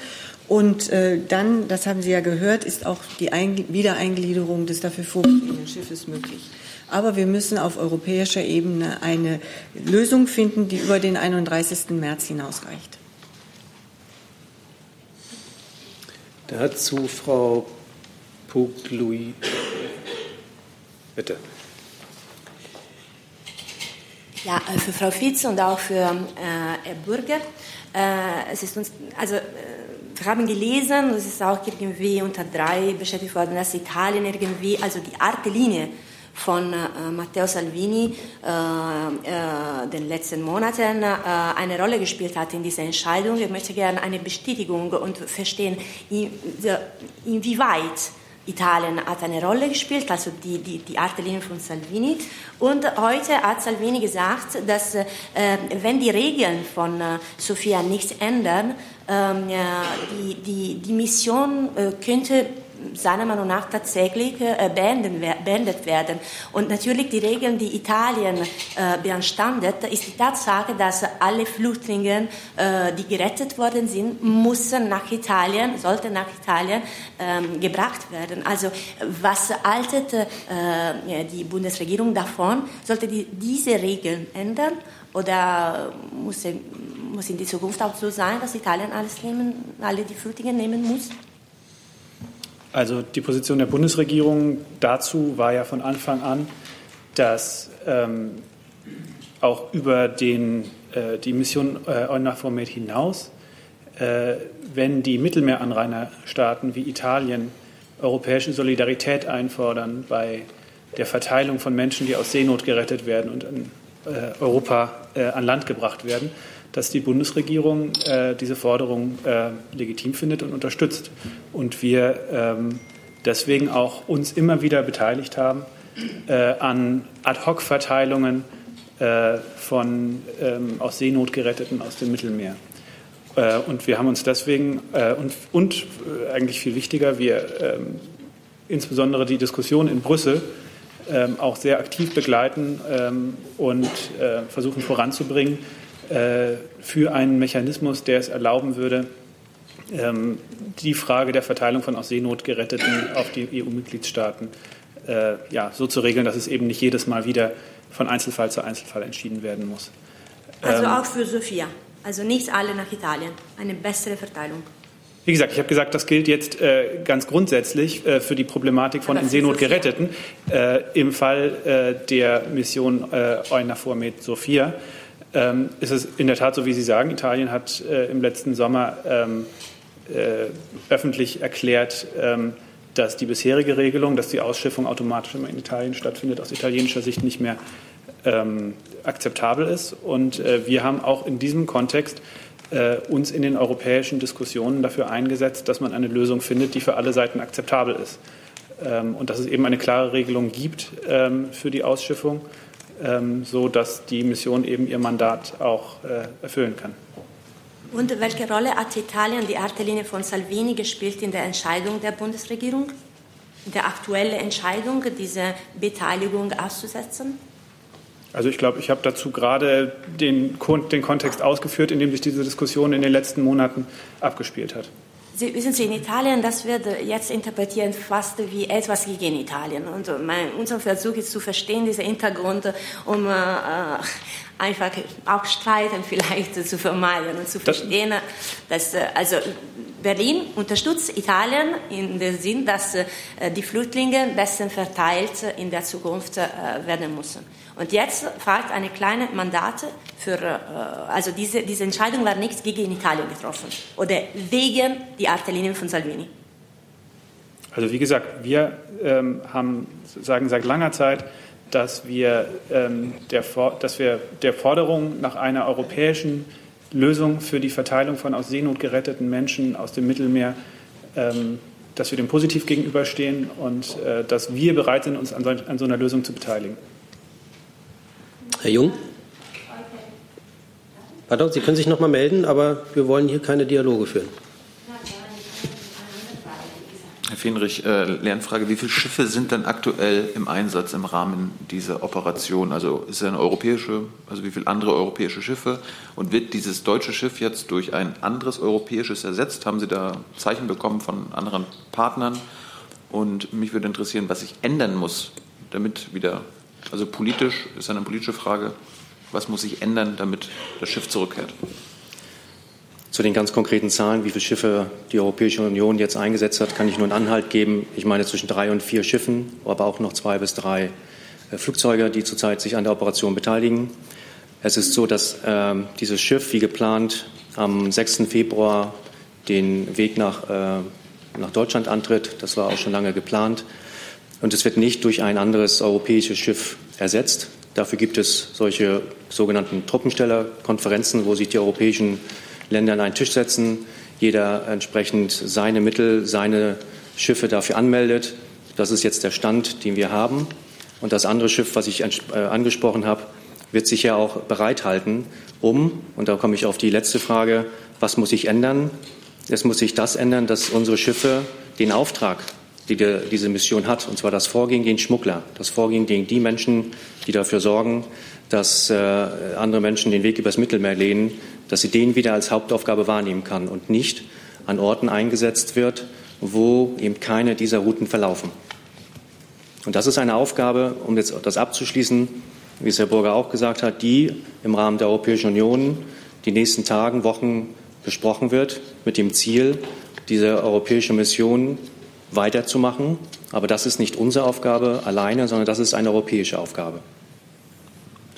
Und äh, dann, das haben Sie ja gehört, ist auch die Ein Wiedereingliederung des dafür vorgesehenen Schiffes möglich. Aber wir müssen auf europäischer Ebene eine Lösung finden, die über den 31. März hinausreicht. Dazu Frau Pugluy. Bitte. Ja, äh, für Frau Fitz und auch für äh, Bürger. Äh, es ist uns, also, äh, wir haben gelesen, es ist auch irgendwie unter drei beschäftigt worden, dass Italien irgendwie, also die Art Linie von äh, Matteo Salvini äh, äh, den letzten Monaten äh, eine Rolle gespielt hat in dieser Entscheidung. Ich möchte gerne eine Bestätigung und verstehen, in, inwieweit Italien hat eine Rolle gespielt, also die, die, die Artelinie von Salvini. Und heute hat Salvini gesagt, dass äh, wenn die Regeln von äh, Sofia nichts ändern, ähm, die, die, die Mission äh, könnte seiner Meinung nach tatsächlich äh, beendet werden. Und natürlich die Regeln, die Italien äh, beanstandet, ist die Tatsache, dass alle Flüchtlinge, äh, die gerettet worden sind, müssen nach Italien, sollten nach Italien ähm, gebracht werden. Also was haltet die Bundesregierung davon? Sollte die diese Regeln ändern oder muss, muss in die Zukunft auch so sein, dass Italien alles nehmen, alle die Flüchtlinge nehmen muss? Also die Position der Bundesregierung dazu war ja von Anfang an, dass ähm, auch über den, äh, die Mission äh, EUNAVFOR hinaus, äh, wenn die Mittelmeeranrainerstaaten wie Italien europäische Solidarität einfordern bei der Verteilung von Menschen, die aus Seenot gerettet werden und in äh, Europa äh, an Land gebracht werden, dass die Bundesregierung äh, diese Forderung äh, legitim findet und unterstützt. Und wir ähm, deswegen auch uns immer wieder beteiligt haben äh, an Ad-hoc-Verteilungen äh, von ähm, aus Seenot geretteten aus dem Mittelmeer. Äh, und wir haben uns deswegen äh, und, und eigentlich viel wichtiger, wir ähm, insbesondere die Diskussion in Brüssel ähm, auch sehr aktiv begleiten ähm, und versuchen voranzubringen, für einen Mechanismus, der es erlauben würde, ähm, die Frage der Verteilung von aus Seenot geretteten auf die EU-Mitgliedstaaten äh, ja, so zu regeln, dass es eben nicht jedes Mal wieder von Einzelfall zu Einzelfall entschieden werden muss. Also ähm, auch für Sofia, also nicht alle nach Italien, eine bessere Verteilung. Wie gesagt, ich habe gesagt, das gilt jetzt äh, ganz grundsätzlich äh, für die Problematik von in Seenot Geretteten äh, im Fall äh, der Mission äh, EUNAVFOR Med Sophia ähm, ist es in der Tat so, wie Sie sagen. Italien hat äh, im letzten Sommer ähm, äh, öffentlich erklärt, ähm, dass die bisherige Regelung, dass die Ausschiffung automatisch immer in Italien stattfindet, aus italienischer Sicht nicht mehr ähm, akzeptabel ist. Und äh, wir haben auch in diesem Kontext äh, uns in den europäischen Diskussionen dafür eingesetzt, dass man eine Lösung findet, die für alle Seiten akzeptabel ist. Ähm, und dass es eben eine klare Regelung gibt ähm, für die Ausschiffung ähm, so dass die Mission eben ihr Mandat auch äh, erfüllen kann. Und welche Rolle hat Italien die Artelinie von Salvini gespielt in der Entscheidung der Bundesregierung, in der aktuellen Entscheidung, diese Beteiligung auszusetzen? Also ich glaube, ich habe dazu gerade den, den Kontext ausgeführt, in dem sich diese Diskussion in den letzten Monaten abgespielt hat. Sie, wissen Sie, in Italien, das wird jetzt interpretiert fast wie etwas gegen Italien. Und mein, unser Versuch ist zu verstehen, diesen Hintergrund, um äh, einfach auch Streiten vielleicht zu vermeiden und zu verstehen, dass äh, also Berlin unterstützt Italien in dem Sinn, dass äh, die Flüchtlinge besser verteilt in der Zukunft äh, werden müssen. Und jetzt fragt eine kleine Mandate für, also diese, diese Entscheidung war nicht gegen Italien getroffen oder wegen die Artillinen von Salvini. Also wie gesagt, wir ähm, haben sagen seit langer Zeit, dass wir, ähm, der, dass wir der Forderung nach einer europäischen Lösung für die Verteilung von aus Seenot geretteten Menschen aus dem Mittelmeer, ähm, dass wir dem positiv gegenüberstehen und äh, dass wir bereit sind, uns an so, an so einer Lösung zu beteiligen. Herr Jung? Pardon, Sie können sich noch mal melden, aber wir wollen hier keine Dialoge führen. Herr Fenrich, äh, Lernfrage, wie viele Schiffe sind denn aktuell im Einsatz im Rahmen dieser Operation? Also ist es eine europäische, also wie viele andere europäische Schiffe? Und wird dieses deutsche Schiff jetzt durch ein anderes europäisches ersetzt? Haben Sie da Zeichen bekommen von anderen Partnern? Und mich würde interessieren, was sich ändern muss, damit wieder also politisch ist eine politische Frage, was muss sich ändern, damit das Schiff zurückkehrt? Zu den ganz konkreten Zahlen, wie viele Schiffe die Europäische Union jetzt eingesetzt hat, kann ich nur einen Anhalt geben. Ich meine zwischen drei und vier Schiffen, aber auch noch zwei bis drei äh, Flugzeuge, die zurzeit sich an der Operation beteiligen. Es ist so, dass äh, dieses Schiff, wie geplant, am 6. Februar den Weg nach, äh, nach Deutschland antritt. Das war auch schon lange geplant. Und es wird nicht durch ein anderes europäisches Schiff ersetzt. Dafür gibt es solche sogenannten Truppenstellerkonferenzen, wo sich die europäischen Länder an einen Tisch setzen, jeder entsprechend seine Mittel, seine Schiffe dafür anmeldet. Das ist jetzt der Stand, den wir haben. Und das andere Schiff, was ich äh, angesprochen habe, wird sich ja auch bereithalten, um, und da komme ich auf die letzte Frage, was muss sich ändern? Es muss sich das ändern, dass unsere Schiffe den Auftrag die diese Mission hat, und zwar das Vorgehen gegen Schmuggler, das Vorgehen gegen die Menschen, die dafür sorgen, dass äh, andere Menschen den Weg übers Mittelmeer lehnen, dass sie den wieder als Hauptaufgabe wahrnehmen kann und nicht an Orten eingesetzt wird, wo eben keine dieser Routen verlaufen. Und das ist eine Aufgabe, um jetzt das abzuschließen, wie es Herr Burger auch gesagt hat, die im Rahmen der Europäischen Union die nächsten Tagen, Wochen besprochen wird, mit dem Ziel, diese europäische Mission weiterzumachen. Aber das ist nicht unsere Aufgabe alleine, sondern das ist eine europäische Aufgabe.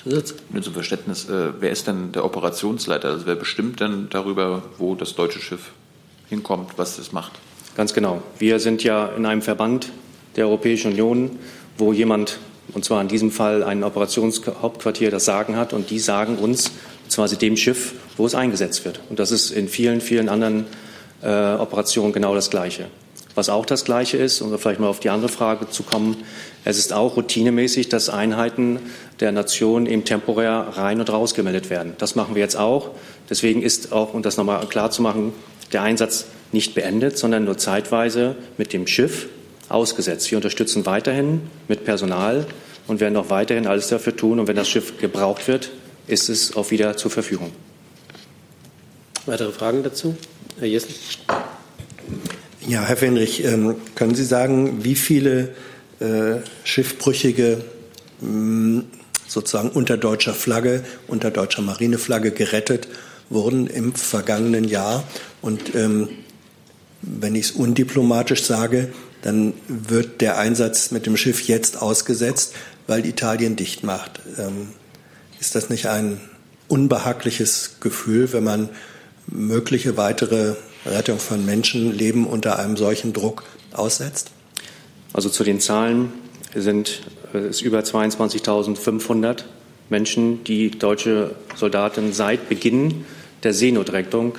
Nur zum Verständnis, äh, wer ist denn der Operationsleiter? Also wer bestimmt denn darüber, wo das deutsche Schiff hinkommt, was es macht? Ganz genau. Wir sind ja in einem Verband der Europäischen Union, wo jemand, und zwar in diesem Fall ein Operationshauptquartier, das Sagen hat. Und die sagen uns, beziehungsweise dem Schiff, wo es eingesetzt wird. Und das ist in vielen, vielen anderen äh, Operationen genau das Gleiche. Was auch das Gleiche ist, um vielleicht mal auf die andere Frage zu kommen, es ist auch routinemäßig, dass Einheiten der Nation eben temporär rein und raus gemeldet werden. Das machen wir jetzt auch. Deswegen ist auch, um das nochmal klar zu machen, der Einsatz nicht beendet, sondern nur zeitweise mit dem Schiff ausgesetzt. Wir unterstützen weiterhin mit Personal und werden auch weiterhin alles dafür tun. Und wenn das Schiff gebraucht wird, ist es auch wieder zur Verfügung. Weitere Fragen dazu? Herr Jessen. Ja, Herr Fenrich, ähm, können Sie sagen, wie viele äh, Schiffbrüchige mh, sozusagen unter deutscher Flagge, unter deutscher Marineflagge gerettet wurden im vergangenen Jahr? Und ähm, wenn ich es undiplomatisch sage, dann wird der Einsatz mit dem Schiff jetzt ausgesetzt, weil Italien dicht macht. Ähm, ist das nicht ein unbehagliches Gefühl, wenn man mögliche weitere Rettung von Menschenleben unter einem solchen Druck aussetzt? Also zu den Zahlen sind es über 22.500 Menschen, die deutsche Soldaten seit Beginn der Seenotrettung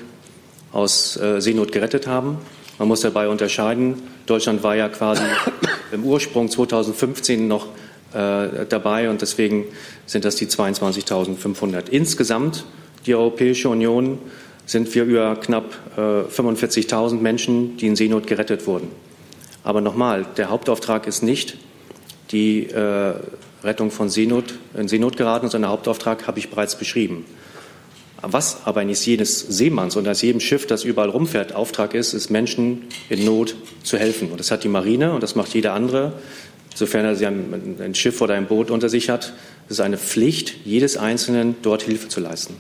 aus äh, Seenot gerettet haben. Man muss dabei unterscheiden. Deutschland war ja quasi im Ursprung 2015 noch äh, dabei und deswegen sind das die 22.500. Insgesamt die Europäische Union sind wir über knapp äh, 45.000 Menschen, die in Seenot gerettet wurden. Aber nochmal, der Hauptauftrag ist nicht die äh, Rettung von Seenot, in Seenot geraten, sondern der Hauptauftrag habe ich bereits beschrieben. Was aber nicht jedes Seemanns und als jedem Schiff, das überall rumfährt, Auftrag ist, ist Menschen in Not zu helfen. Und das hat die Marine und das macht jeder andere. Sofern er ein Schiff oder ein Boot unter sich hat, ist es eine Pflicht jedes Einzelnen, dort Hilfe zu leisten.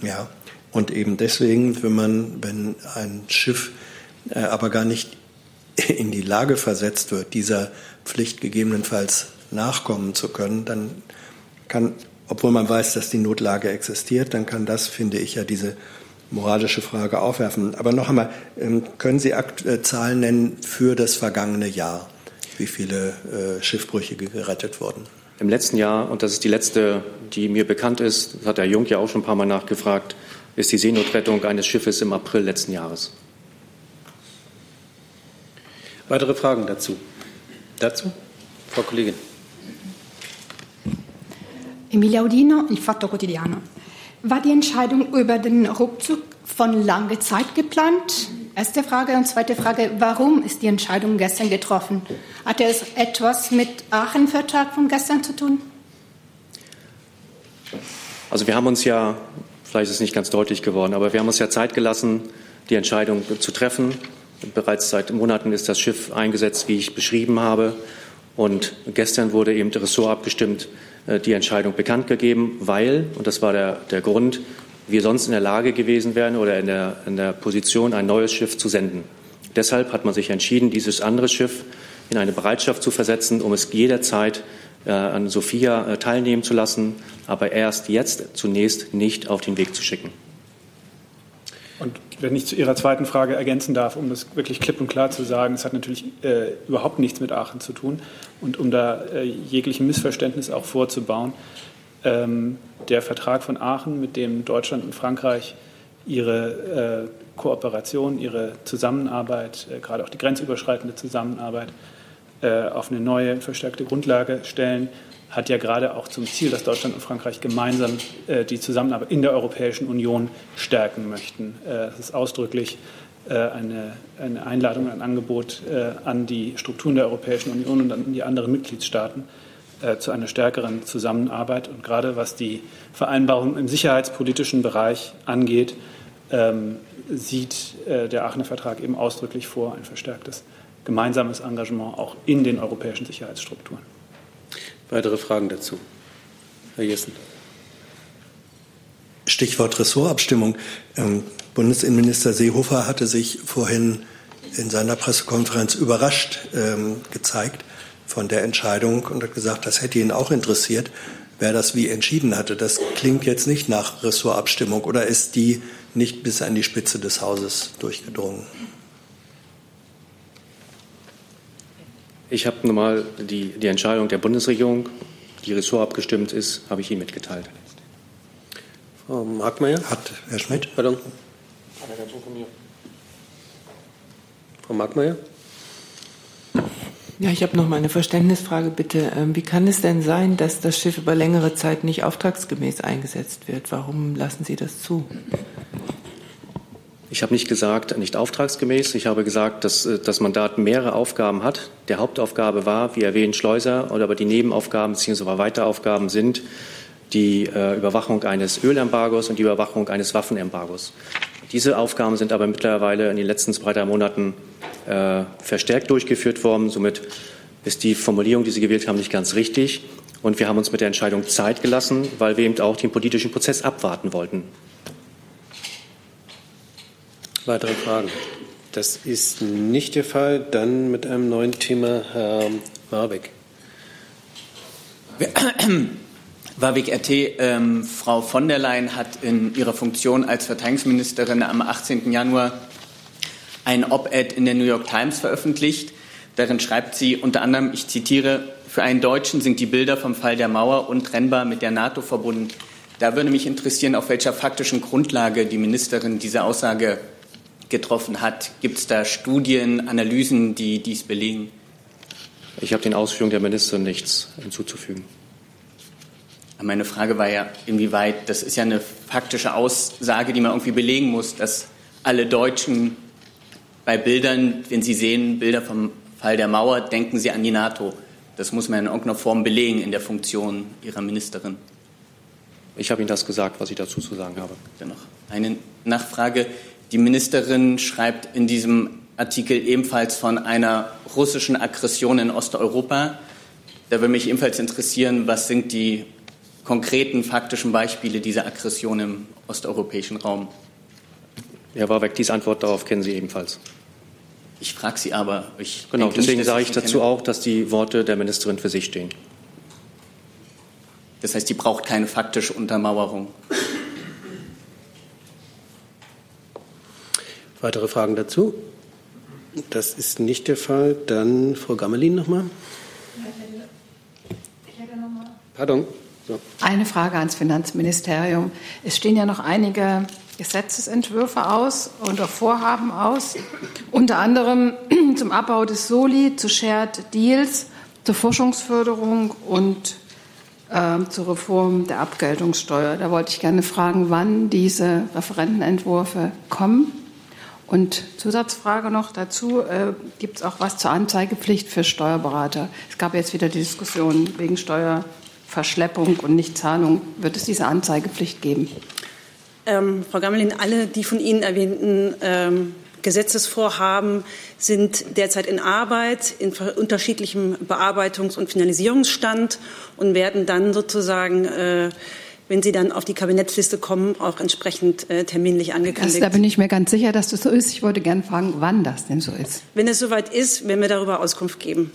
Ja, und eben deswegen, wenn man, wenn ein Schiff äh, aber gar nicht in die Lage versetzt wird, dieser Pflicht gegebenenfalls nachkommen zu können, dann kann, obwohl man weiß, dass die Notlage existiert, dann kann das, finde ich, ja diese moralische Frage aufwerfen. Aber noch einmal, ähm, können Sie äh, Zahlen nennen für das vergangene Jahr, wie viele äh, Schiffbrüchige gerettet wurden? Im letzten Jahr, und das ist die letzte, die mir bekannt ist, das hat Herr Jung ja auch schon ein paar Mal nachgefragt, ist die Seenotrettung eines Schiffes im April letzten Jahres. Weitere Fragen dazu? Dazu? Frau Kollegin. Emilia Udino, Il Fatto Quotidiano. War die Entscheidung über den Rückzug von langer Zeit geplant? Erste Frage. Und zweite Frage, warum ist die Entscheidung gestern getroffen? Hat es etwas mit Aachen-Vertrag von gestern zu tun? Also wir haben uns ja Vielleicht ist es nicht ganz deutlich geworden, aber wir haben uns ja Zeit gelassen, die Entscheidung zu treffen. Bereits seit Monaten ist das Schiff eingesetzt, wie ich beschrieben habe. Und gestern wurde eben der Ressort abgestimmt, äh, die Entscheidung bekannt gegeben, weil, und das war der, der Grund, wir sonst in der Lage gewesen wären oder in der, in der Position, ein neues Schiff zu senden. Deshalb hat man sich entschieden, dieses andere Schiff in eine Bereitschaft zu versetzen, um es jederzeit äh, an Sophia äh, teilnehmen zu lassen, aber erst jetzt zunächst nicht auf den Weg zu schicken. Und wenn ich zu Ihrer zweiten Frage ergänzen darf, um das wirklich klipp und klar zu sagen, es hat natürlich äh, überhaupt nichts mit Aachen zu tun. Und um da äh, jeglichen Missverständnis auch vorzubauen, ähm, der Vertrag von Aachen, mit dem Deutschland und Frankreich ihre äh, Kooperation, ihre Zusammenarbeit, äh, gerade auch die grenzüberschreitende Zusammenarbeit äh, auf eine neue, verstärkte Grundlage stellen, hat ja gerade auch zum Ziel, dass Deutschland und Frankreich gemeinsam äh, die Zusammenarbeit in der Europäischen Union stärken möchten. Äh, ist ausdrücklich äh, eine, eine Einladung, ein Angebot äh, an die Strukturen der Europäischen Union und an die anderen Mitgliedstaaten äh, zu einer stärkeren Zusammenarbeit. Und gerade was die Vereinbarung im sicherheitspolitischen Bereich angeht, ähm, sieht der Aachener Vertrag eben ausdrücklich vor ein verstärktes gemeinsames Engagement auch in den europäischen Sicherheitsstrukturen. Weitere Fragen dazu? Herr Jessen. Stichwort Ressortabstimmung. Ähm, Bundesinnenminister Seehofer hatte sich vorhin in seiner Pressekonferenz überrascht ähm, gezeigt von der Entscheidung und hat gesagt, das hätte ihn auch interessiert, wer das wie entschieden hatte. Das klingt jetzt nicht nach Ressortabstimmung oder ist die nicht bis an die Spitze des Hauses durchgedrungen? Ich habe nochmal die, die Entscheidung der Bundesregierung, die Ressort abgestimmt ist, habe ich Ihnen mitgeteilt. Frau Markmeier? Hat Herr Schmidt? Pardon. Frau Markmeier? Ja, ich habe noch mal eine Verständnisfrage, bitte. Ähm, wie kann es denn sein, dass das Schiff über längere Zeit nicht auftragsgemäß eingesetzt wird? Warum lassen Sie das zu? Ich habe nicht gesagt, nicht auftragsgemäß. Ich habe gesagt, dass äh, das Mandat mehrere Aufgaben hat. Der Hauptaufgabe war, wie erwähnt, Schleuser, aber die Nebenaufgaben bzw. Weiteraufgaben sind die äh, Überwachung eines Ölembargos und die Überwachung eines Waffenembargos. Diese Aufgaben sind aber mittlerweile in den letzten zwei, drei Monaten äh, verstärkt durchgeführt worden. Somit ist die Formulierung, die Sie gewählt haben, nicht ganz richtig. Und wir haben uns mit der Entscheidung Zeit gelassen, weil wir eben auch den politischen Prozess abwarten wollten. Weitere Fragen? Das ist nicht der Fall. Dann mit einem neuen Thema Herr Warbeck. Warwick RT, ähm, Frau von der Leyen hat in ihrer Funktion als Verteidigungsministerin am 18. Januar ein Op-Ed in der New York Times veröffentlicht. Darin schreibt sie unter anderem, ich zitiere, für einen Deutschen sind die Bilder vom Fall der Mauer untrennbar mit der NATO verbunden. Da würde mich interessieren, auf welcher faktischen Grundlage die Ministerin diese Aussage getroffen hat. Gibt es da Studien, Analysen, die dies belegen? Ich habe den Ausführungen der Ministerin nichts hinzuzufügen. Meine Frage war ja, inwieweit, das ist ja eine faktische Aussage, die man irgendwie belegen muss, dass alle Deutschen bei Bildern, wenn sie sehen Bilder vom Fall der Mauer, denken sie an die NATO. Das muss man in irgendeiner Form belegen in der Funktion Ihrer Ministerin. Ich habe Ihnen das gesagt, was ich dazu zu sagen habe. Dennoch eine Nachfrage. Die Ministerin schreibt in diesem Artikel ebenfalls von einer russischen Aggression in Osteuropa. Da würde mich ebenfalls interessieren, was sind die konkreten faktischen Beispiele dieser Aggression im osteuropäischen Raum? Herr Warbeck, diese Antwort darauf kennen Sie ebenfalls. Ich frage Sie aber. Ich genau, deswegen nicht, sage ich dazu auch, dass die Worte der Ministerin für sich stehen. Das heißt, die braucht keine faktische Untermauerung. Weitere Fragen dazu? Das ist nicht der Fall. Dann Frau Gammelin nochmal. Pardon. So. Eine Frage ans Finanzministerium. Es stehen ja noch einige Gesetzesentwürfe aus und auch Vorhaben aus, unter anderem zum Abbau des Soli, zu Shared Deals, zur Forschungsförderung und äh, zur Reform der Abgeltungssteuer. Da wollte ich gerne fragen, wann diese Referentenentwürfe kommen. Und Zusatzfrage noch dazu, äh, gibt es auch was zur Anzeigepflicht für Steuerberater? Es gab jetzt wieder die Diskussion wegen Steuer Verschleppung und Nichtzahlung wird es diese Anzeigepflicht geben? Ähm, Frau Gammelin, alle die von Ihnen erwähnten ähm, Gesetzesvorhaben sind derzeit in Arbeit, in unterschiedlichem Bearbeitungs- und Finalisierungsstand und werden dann sozusagen, äh, wenn sie dann auf die Kabinettsliste kommen, auch entsprechend äh, terminlich angekündigt. Das, da bin ich mir ganz sicher, dass das so ist. Ich wollte gerne fragen, wann das denn so ist. Wenn es soweit ist, werden wir darüber Auskunft geben.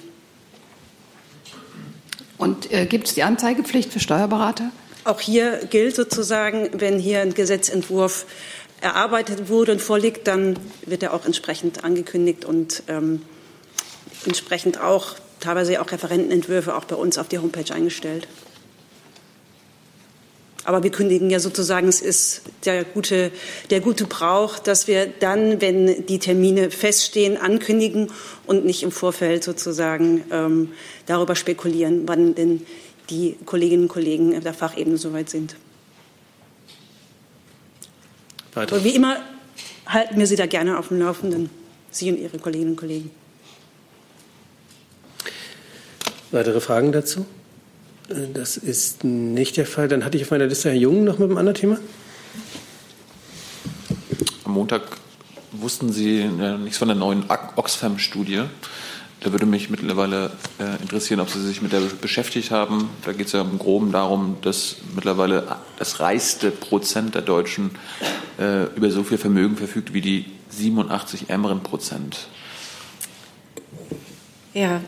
Und äh, gibt es die Anzeigepflicht für Steuerberater? Auch hier gilt sozusagen, wenn hier ein Gesetzentwurf erarbeitet wurde und vorliegt, dann wird er auch entsprechend angekündigt und ähm, entsprechend auch teilweise auch Referentenentwürfe auch bei uns auf die Homepage eingestellt. Aber wir kündigen ja sozusagen, es ist der gute, der gute Brauch, dass wir dann, wenn die Termine feststehen, ankündigen und nicht im Vorfeld sozusagen ähm, darüber spekulieren, wann denn die Kolleginnen und Kollegen der Fachebene soweit sind. Weiter. wie immer halten wir Sie da gerne auf dem Laufenden, Sie und Ihre Kolleginnen und Kollegen. Weitere Fragen dazu? Das ist nicht der Fall. Dann hatte ich auf meiner Liste Herr Jung noch mit einem anderen Thema. Am Montag wussten Sie äh, nichts von der neuen Oxfam-Studie. Da würde mich mittlerweile äh, interessieren, ob Sie sich mit der beschäftigt haben. Da geht es ja im Groben darum, dass mittlerweile das reichste Prozent der Deutschen äh, über so viel Vermögen verfügt wie die 87 ärmeren Prozent. Ja,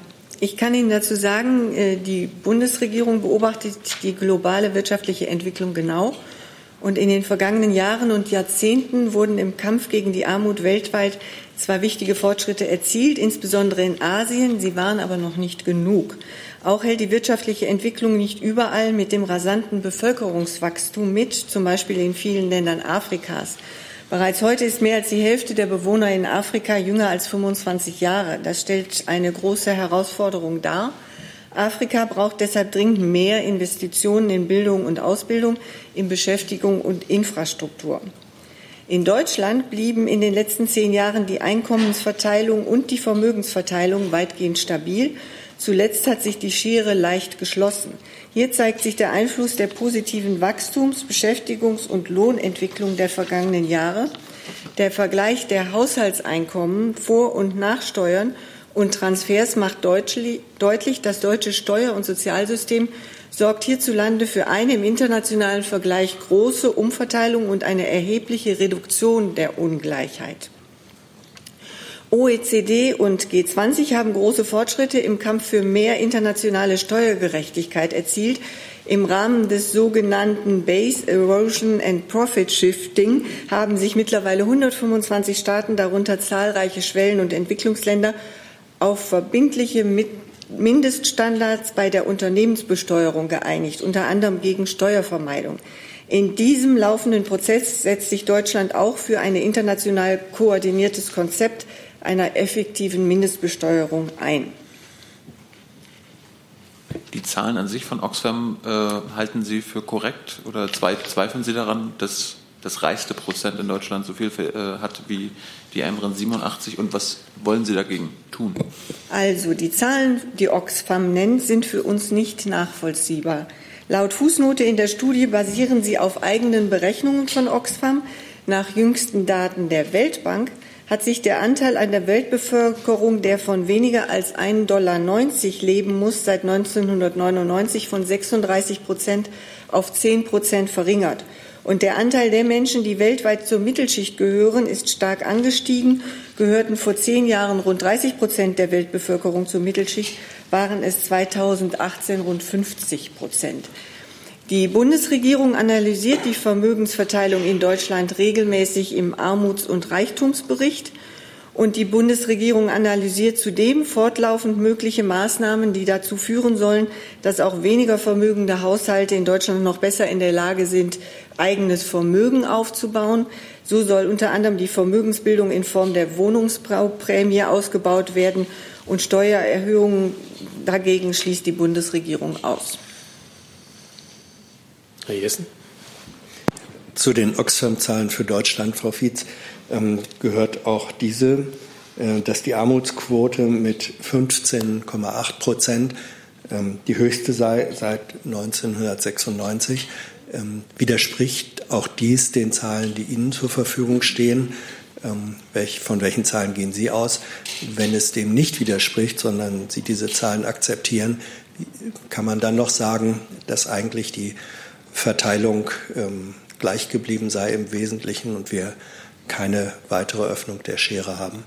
ich kann Ihnen dazu sagen, äh, die Bundesregierung beobachtet die globale wirtschaftliche Entwicklung genau. Und in den vergangenen Jahren und Jahrzehnten wurden im Kampf gegen die Armut weltweit zwar wichtige Fortschritte erzielt, insbesondere in Asien, sie waren aber noch nicht genug. Auch hält die wirtschaftliche Entwicklung nicht überall mit dem rasanten Bevölkerungswachstum mit, zum Beispiel in vielen Ländern Afrikas. Bereits heute ist mehr als die Hälfte der Bewohner in Afrika jünger als 25 Jahre. Das stellt eine große Herausforderung dar. Afrika braucht deshalb dringend mehr Investitionen in Bildung und Ausbildung, in Beschäftigung und Infrastruktur. In Deutschland blieben in den letzten zehn Jahren die Einkommensverteilung und die Vermögensverteilung weitgehend stabil. Zuletzt hat sich die Schere leicht geschlossen. Hier zeigt sich der Einfluss der positiven Wachstums-, Beschäftigungs- und Lohnentwicklung der vergangenen Jahre. Der Vergleich der Haushaltseinkommen vor und nach Steuern und Transfers macht deutlich, das deutsche Steuer- und Sozialsystem sorgt hierzulande für eine im internationalen Vergleich große Umverteilung und eine erhebliche Reduktion der Ungleichheit. OECD und G20 haben große Fortschritte im Kampf für mehr internationale Steuergerechtigkeit erzielt. Im Rahmen des sogenannten Base Erosion and Profit Shifting haben sich mittlerweile 125 Staaten, darunter zahlreiche Schwellen- und Entwicklungsländer, auf verbindliche Mindeststandards bei der Unternehmensbesteuerung geeinigt, unter anderem gegen Steuervermeidung. In diesem laufenden Prozess setzt sich Deutschland auch für ein international koordiniertes Konzept einer effektiven Mindestbesteuerung ein. Die Zahlen an sich von Oxfam äh, halten Sie für korrekt oder zweifeln Sie daran, dass das reichste Prozent in Deutschland so viel äh, hat wie die anderen 87 und was wollen Sie dagegen tun? Also die Zahlen, die Oxfam nennt, sind für uns nicht nachvollziehbar. Laut Fußnote in der Studie basieren sie auf eigenen Berechnungen von Oxfam. Nach jüngsten Daten der Weltbank hat sich der Anteil an der Weltbevölkerung, der von weniger als 1,90 Dollar leben muss, seit 1999 von 36 Prozent auf 10 Prozent verringert. Und der Anteil der Menschen, die weltweit zur Mittelschicht gehören, ist stark angestiegen. Gehörten vor zehn Jahren rund 30 Prozent der Weltbevölkerung zur Mittelschicht, waren es 2018 rund 50 Prozent. Die Bundesregierung analysiert die Vermögensverteilung in Deutschland regelmäßig im Armuts- und Reichtumsbericht. Und die Bundesregierung analysiert zudem fortlaufend mögliche Maßnahmen, die dazu führen sollen, dass auch weniger vermögende Haushalte in Deutschland noch besser in der Lage sind, eigenes Vermögen aufzubauen. So soll unter anderem die Vermögensbildung in Form der Wohnungsbauprämie ausgebaut werden und Steuererhöhungen dagegen schließt die Bundesregierung aus. Herr Jessen. Zu den Oxfam-Zahlen für Deutschland, Frau Fietz, ähm, gehört auch diese, äh, dass die Armutsquote mit 15,8 Prozent ähm, die höchste sei seit 1996 ähm, widerspricht auch dies den Zahlen, die Ihnen zur Verfügung stehen. Von welchen Zahlen gehen Sie aus? Wenn es dem nicht widerspricht, sondern Sie diese Zahlen akzeptieren, kann man dann noch sagen, dass eigentlich die Verteilung ähm, gleich geblieben sei im Wesentlichen und wir keine weitere Öffnung der Schere haben?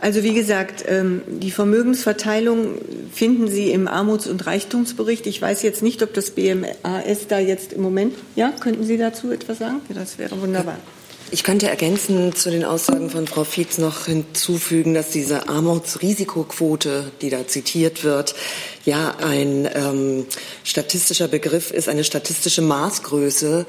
Also wie gesagt, ähm, die Vermögensverteilung finden Sie im Armuts- und Reichtumsbericht. Ich weiß jetzt nicht, ob das BMAS da jetzt im Moment. Ja, könnten Sie dazu etwas sagen? Das wäre wunderbar. Ich könnte ergänzend zu den Aussagen von Frau Fietz noch hinzufügen, dass diese Armutsrisikoquote, die da zitiert wird, ja ein ähm, statistischer Begriff ist, eine statistische Maßgröße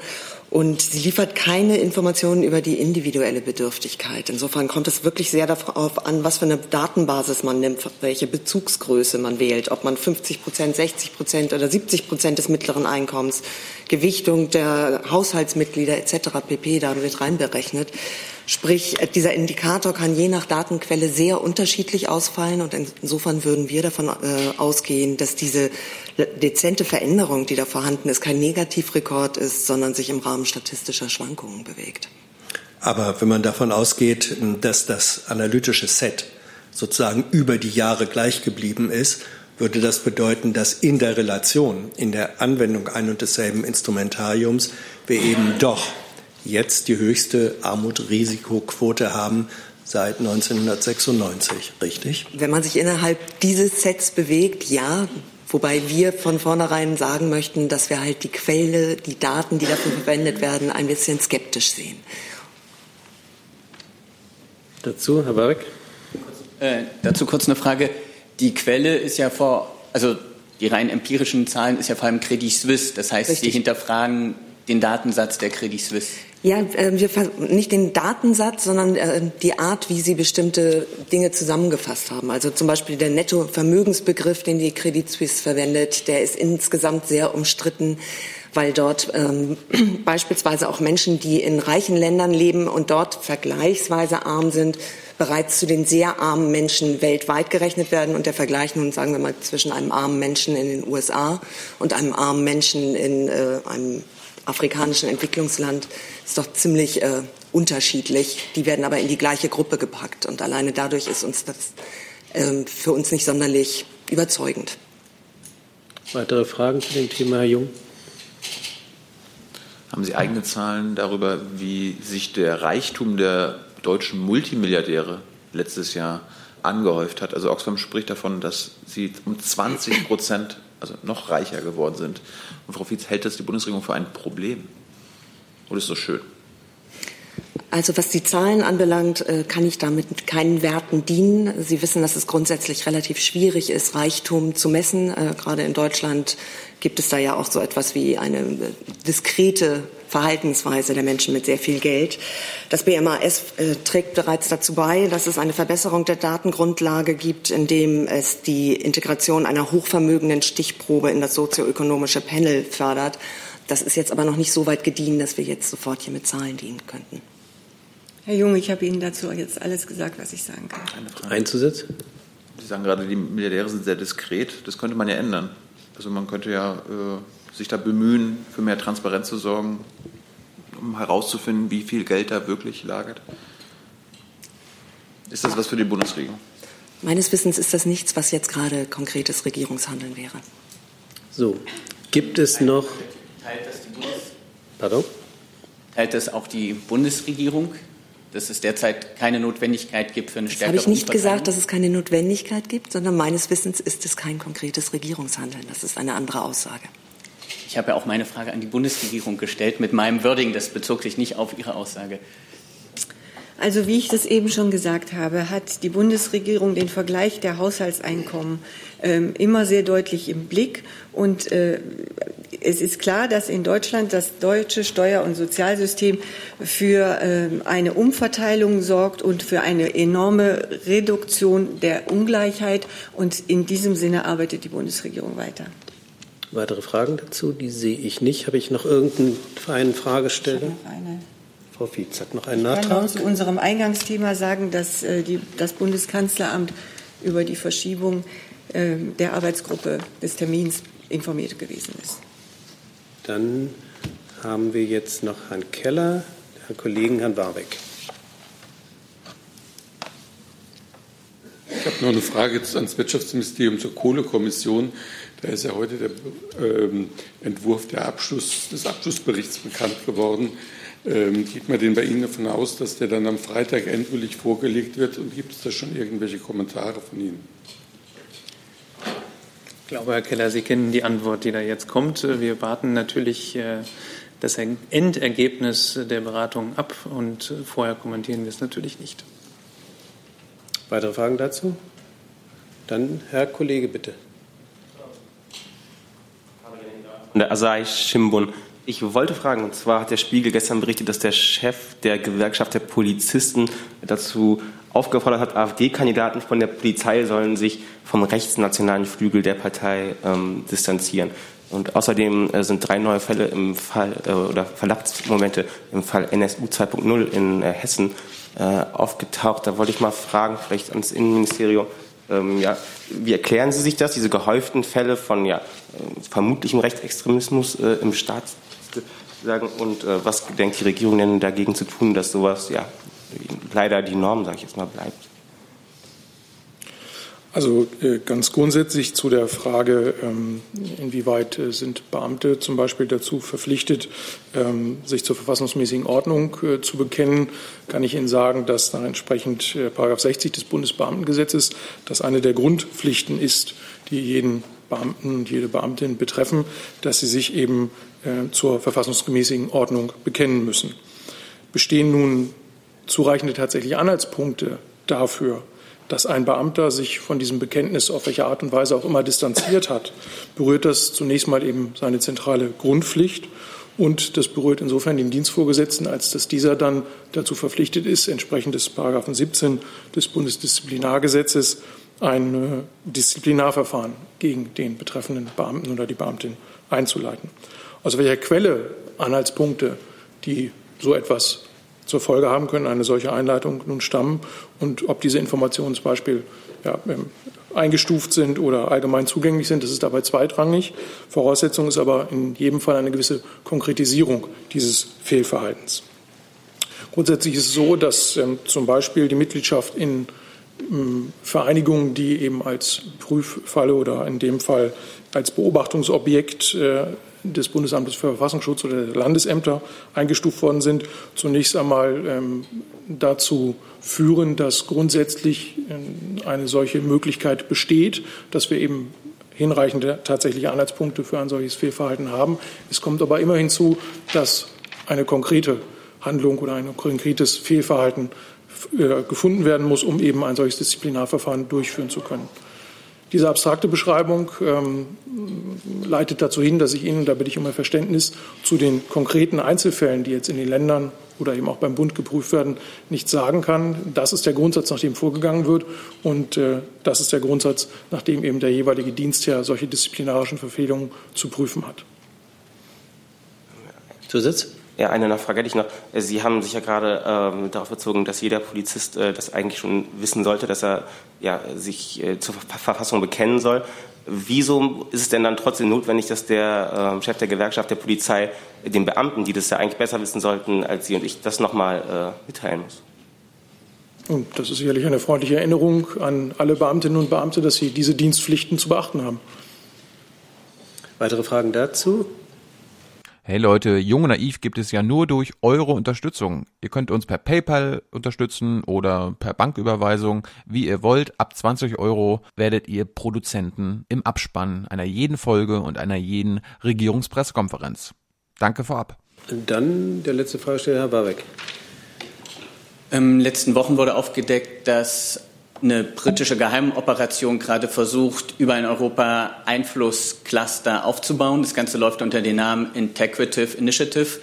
und sie liefert keine Informationen über die individuelle Bedürftigkeit. Insofern kommt es wirklich sehr darauf an, was für eine Datenbasis man nimmt, welche Bezugsgröße man wählt, ob man 50 Prozent, 60 Prozent oder 70 Prozent des mittleren Einkommens, Gewichtung der Haushaltsmitglieder etc. pp. da mit reinberechnet. Sprich, dieser Indikator kann je nach Datenquelle sehr unterschiedlich ausfallen und insofern würden wir davon äh, ausgehen, dass diese dezente Veränderung, die da vorhanden ist, kein Negativrekord ist, sondern sich im Rahmen statistischer Schwankungen bewegt. Aber wenn man davon ausgeht, dass das analytische Set sozusagen über die Jahre gleich geblieben ist, würde das bedeuten, dass in der Relation, in der Anwendung ein und desselben Instrumentariums wir eben doch jetzt die höchste Armutrisikoquote haben seit 1996, richtig? Wenn man sich innerhalb dieses Sets bewegt, ja. Wobei wir von vornherein sagen möchten, dass wir halt die Quelle, die Daten, die dafür verwendet werden, ein bisschen skeptisch sehen. Dazu, Herr Barek? Äh, dazu kurz eine Frage. Die Quelle ist ja vor, also die rein empirischen Zahlen ist ja vor allem Credit Suisse. Das heißt, Richtig. Sie hinterfragen den Datensatz der Credit Suisse. Ja, äh, wir nicht den Datensatz, sondern äh, die Art, wie Sie bestimmte Dinge zusammengefasst haben. Also zum Beispiel der Nettovermögensbegriff, den die Credit Suisse verwendet, der ist insgesamt sehr umstritten, weil dort ähm, beispielsweise auch Menschen, die in reichen Ländern leben und dort vergleichsweise arm sind, bereits zu den sehr armen Menschen weltweit gerechnet werden. Und der Vergleich nun, sagen wir mal, zwischen einem armen Menschen in den USA und einem armen Menschen in äh, einem afrikanischen Entwicklungsland ist doch ziemlich äh, unterschiedlich. Die werden aber in die gleiche Gruppe gepackt. Und alleine dadurch ist uns das äh, für uns nicht sonderlich überzeugend. Weitere Fragen zu dem Thema, Herr Jung? Haben Sie eigene Zahlen darüber, wie sich der Reichtum der deutschen Multimilliardäre letztes Jahr angehäuft hat? Also Oxfam spricht davon, dass sie um 20 Prozent, also noch reicher geworden sind. Und Frau Fietz, hält das die Bundesregierung für ein Problem? Oder ist das schön? Also was die Zahlen anbelangt, äh, kann ich damit keinen Werten dienen. Sie wissen, dass es grundsätzlich relativ schwierig ist, Reichtum zu messen. Äh, gerade in Deutschland gibt es da ja auch so etwas wie eine äh, diskrete Verhaltensweise der Menschen mit sehr viel Geld. Das BMAS trägt bereits dazu bei, dass es eine Verbesserung der Datengrundlage gibt, indem es die Integration einer hochvermögenden Stichprobe in das sozioökonomische Panel fördert. Das ist jetzt aber noch nicht so weit gediehen, dass wir jetzt sofort hier mit Zahlen dienen könnten. Herr Jung, ich habe Ihnen dazu jetzt alles gesagt, was ich sagen kann. Einzusetzen? Sie sagen gerade, die Milliardäre sind sehr diskret. Das könnte man ja ändern. Also man könnte ja äh, sich da bemühen, für mehr Transparenz zu sorgen, um herauszufinden, wie viel Geld da wirklich lagert. Ist das was für die Bundesregierung? Meines Wissens ist das nichts, was jetzt gerade konkretes Regierungshandeln wäre. So, gibt es noch. Teilt das die Bundes Pardon? Teilt das auch die Bundesregierung? Dass es derzeit keine Notwendigkeit gibt für eine stärkere Das habe ich nicht gesagt, dass es keine Notwendigkeit gibt, sondern meines Wissens ist es kein konkretes Regierungshandeln. Das ist eine andere Aussage. Ich habe ja auch meine Frage an die Bundesregierung gestellt mit meinem Wording. Das bezog sich nicht auf Ihre Aussage. Also wie ich das eben schon gesagt habe, hat die Bundesregierung den Vergleich der Haushaltseinkommen ähm, immer sehr deutlich im Blick. Und äh, es ist klar, dass in Deutschland das deutsche Steuer- und Sozialsystem für äh, eine Umverteilung sorgt und für eine enorme Reduktion der Ungleichheit. Und in diesem Sinne arbeitet die Bundesregierung weiter. Weitere Fragen dazu? Die sehe ich nicht. Habe ich noch irgendeinen Fragesteller? Frau Fietz hat noch einen Nachtrag. Ich kann noch zu unserem Eingangsthema sagen, dass äh, die, das Bundeskanzleramt über die Verschiebung äh, der Arbeitsgruppe des Termins informiert gewesen ist. Dann haben wir jetzt noch Herrn Keller, Herrn Kollegen Herrn Warbeck. Ich habe noch eine Frage ans Wirtschaftsministerium zur Kohlekommission. Da ist ja heute der ähm, Entwurf der Abschluss, des Abschlussberichts bekannt geworden. Ähm, geht man denn bei Ihnen davon aus, dass der dann am Freitag endgültig vorgelegt wird? Und gibt es da schon irgendwelche Kommentare von Ihnen? Ich glaube, Herr Keller, Sie kennen die Antwort, die da jetzt kommt. Wir warten natürlich äh, das Endergebnis der Beratung ab und vorher kommentieren wir es natürlich nicht. Weitere Fragen dazu? Dann Herr Kollege, bitte. Der Asahi Shimbun. Ich wollte fragen, und zwar hat der Spiegel gestern berichtet, dass der Chef der Gewerkschaft der Polizisten dazu aufgefordert hat, AfD-Kandidaten von der Polizei sollen sich vom rechtsnationalen Flügel der Partei ähm, distanzieren. Und außerdem äh, sind drei neue Fälle im Fall äh, oder Verdachtsmomente im Fall NSU 2.0 in äh, Hessen aufgetaucht. Da wollte ich mal fragen, vielleicht ans Innenministerium, ähm, ja, wie erklären Sie sich das, diese gehäuften Fälle von ja, vermutlichem Rechtsextremismus im Staat? Sagen, und was denkt die Regierung denn dagegen zu tun, dass sowas ja leider die Norm, sage ich jetzt mal, bleibt? Also äh, ganz grundsätzlich zu der Frage, ähm, inwieweit äh, sind Beamte zum Beispiel dazu verpflichtet, ähm, sich zur verfassungsmäßigen Ordnung äh, zu bekennen, kann ich Ihnen sagen, dass nach entsprechend Paragraph 60 des Bundesbeamtengesetzes das eine der Grundpflichten ist, die jeden Beamten und jede Beamtin betreffen, dass sie sich eben zur verfassungsgemäßen Ordnung bekennen müssen. Bestehen nun zureichende tatsächliche Anhaltspunkte dafür, dass ein Beamter sich von diesem Bekenntnis auf welche Art und Weise auch immer distanziert hat, berührt das zunächst mal eben seine zentrale Grundpflicht und das berührt insofern den Dienstvorgesetzten, als dass dieser dann dazu verpflichtet ist, entsprechend des Paragraphen 17 des Bundesdisziplinargesetzes ein äh, Disziplinarverfahren gegen den betreffenden Beamten oder die Beamtin einzuleiten. Aus welcher Quelle Anhaltspunkte, die so etwas zur Folge haben können, eine solche Einleitung nun stammen und ob diese Informationen zum Beispiel ja, ähm, eingestuft sind oder allgemein zugänglich sind, das ist dabei zweitrangig. Voraussetzung ist aber in jedem Fall eine gewisse Konkretisierung dieses Fehlverhaltens. Grundsätzlich ist es so, dass ähm, zum Beispiel die Mitgliedschaft in ähm, Vereinigungen, die eben als Prüffalle oder in dem Fall als Beobachtungsobjekt äh, des Bundesamtes für Verfassungsschutz oder der Landesämter eingestuft worden sind, zunächst einmal ähm, dazu führen, dass grundsätzlich äh, eine solche Möglichkeit besteht, dass wir eben hinreichende tatsächliche Anhaltspunkte für ein solches Fehlverhalten haben. Es kommt aber immer hinzu, dass eine konkrete Handlung oder ein konkretes Fehlverhalten äh, gefunden werden muss, um eben ein solches Disziplinarverfahren durchführen zu können. Diese abstrakte Beschreibung ähm, leitet dazu hin, dass ich Ihnen, da bitte ich um ein Verständnis, zu den konkreten Einzelfällen, die jetzt in den Ländern oder eben auch beim Bund geprüft werden, nichts sagen kann. Das ist der Grundsatz, nach dem vorgegangen wird. Und äh, das ist der Grundsatz, nach dem eben der jeweilige Dienstherr solche disziplinarischen Verfehlungen zu prüfen hat. Zusatz? Ja, eine Nachfrage hätte ich noch. Sie haben sich ja gerade ähm, darauf bezogen, dass jeder Polizist äh, das eigentlich schon wissen sollte, dass er ja, sich äh, zur Verfassung bekennen soll. Wieso ist es denn dann trotzdem notwendig, dass der äh, Chef der Gewerkschaft der Polizei den Beamten, die das ja eigentlich besser wissen sollten als Sie und ich, das nochmal äh, mitteilen muss? Und das ist sicherlich eine freundliche Erinnerung an alle Beamtinnen und Beamte, dass sie diese Dienstpflichten zu beachten haben. Weitere Fragen dazu? Hey Leute, Jung und Naiv gibt es ja nur durch eure Unterstützung. Ihr könnt uns per PayPal unterstützen oder per Banküberweisung, wie ihr wollt. Ab 20 Euro werdet ihr Produzenten im Abspann einer jeden Folge und einer jeden Regierungspressekonferenz. Danke vorab. Dann der letzte Fragesteller, Herr Barbeck. In den letzten Wochen wurde aufgedeckt, dass eine britische Geheimoperation gerade versucht, über ein Europa Einflusscluster aufzubauen. Das Ganze läuft unter dem Namen Integrative Initiative.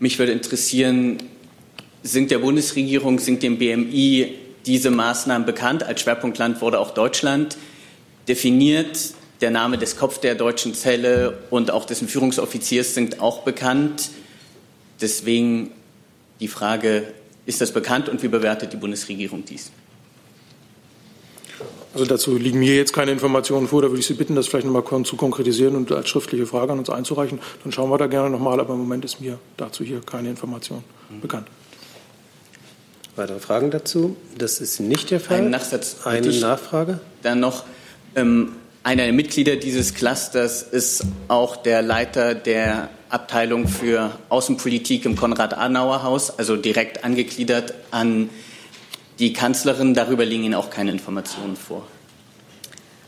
Mich würde interessieren, sind der Bundesregierung, sind dem BMI diese Maßnahmen bekannt? Als Schwerpunktland wurde auch Deutschland definiert. Der Name des Kopf der deutschen Zelle und auch dessen Führungsoffiziers sind auch bekannt. Deswegen die Frage, ist das bekannt und wie bewertet die Bundesregierung dies? Also dazu liegen mir jetzt keine Informationen vor. Da würde ich Sie bitten, das vielleicht noch mal zu konkretisieren und als schriftliche Frage an uns einzureichen. Dann schauen wir da gerne noch mal. Aber im Moment ist mir dazu hier keine Information mhm. bekannt. Weitere Fragen dazu? Das ist nicht der Fall. Ein Nachsatz. Eine Nachfrage? Dann noch. Ähm, einer der Mitglieder dieses Clusters ist auch der Leiter der Abteilung für Außenpolitik im Konrad-Adenauer-Haus, also direkt angegliedert an die Kanzlerin, darüber liegen Ihnen auch keine Informationen vor.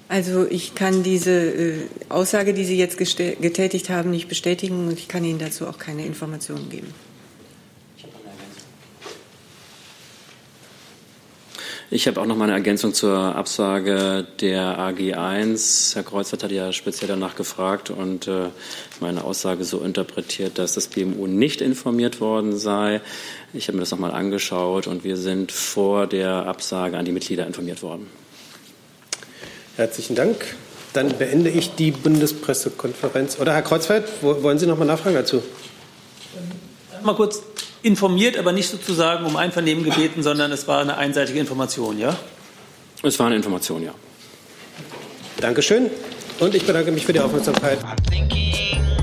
Also ich kann diese äh, Aussage, die Sie jetzt getätigt haben, nicht bestätigen und ich kann Ihnen dazu auch keine Informationen geben. Ich habe auch noch mal eine Ergänzung zur Absage der AG1. Herr Kreuzert hat ja speziell danach gefragt und äh, meine Aussage so interpretiert, dass das BMU nicht informiert worden sei. Ich habe mir das noch mal angeschaut und wir sind vor der Absage an die Mitglieder informiert worden. Herzlichen Dank. Dann beende ich die Bundespressekonferenz. Oder Herr Kreuzfeld, wollen Sie noch mal nachfragen dazu? Mal kurz informiert, aber nicht sozusagen um Einvernehmen gebeten, sondern es war eine einseitige Information, ja? Es war eine Information, ja. Dankeschön. Und ich bedanke mich für die Aufmerksamkeit. I'm thinking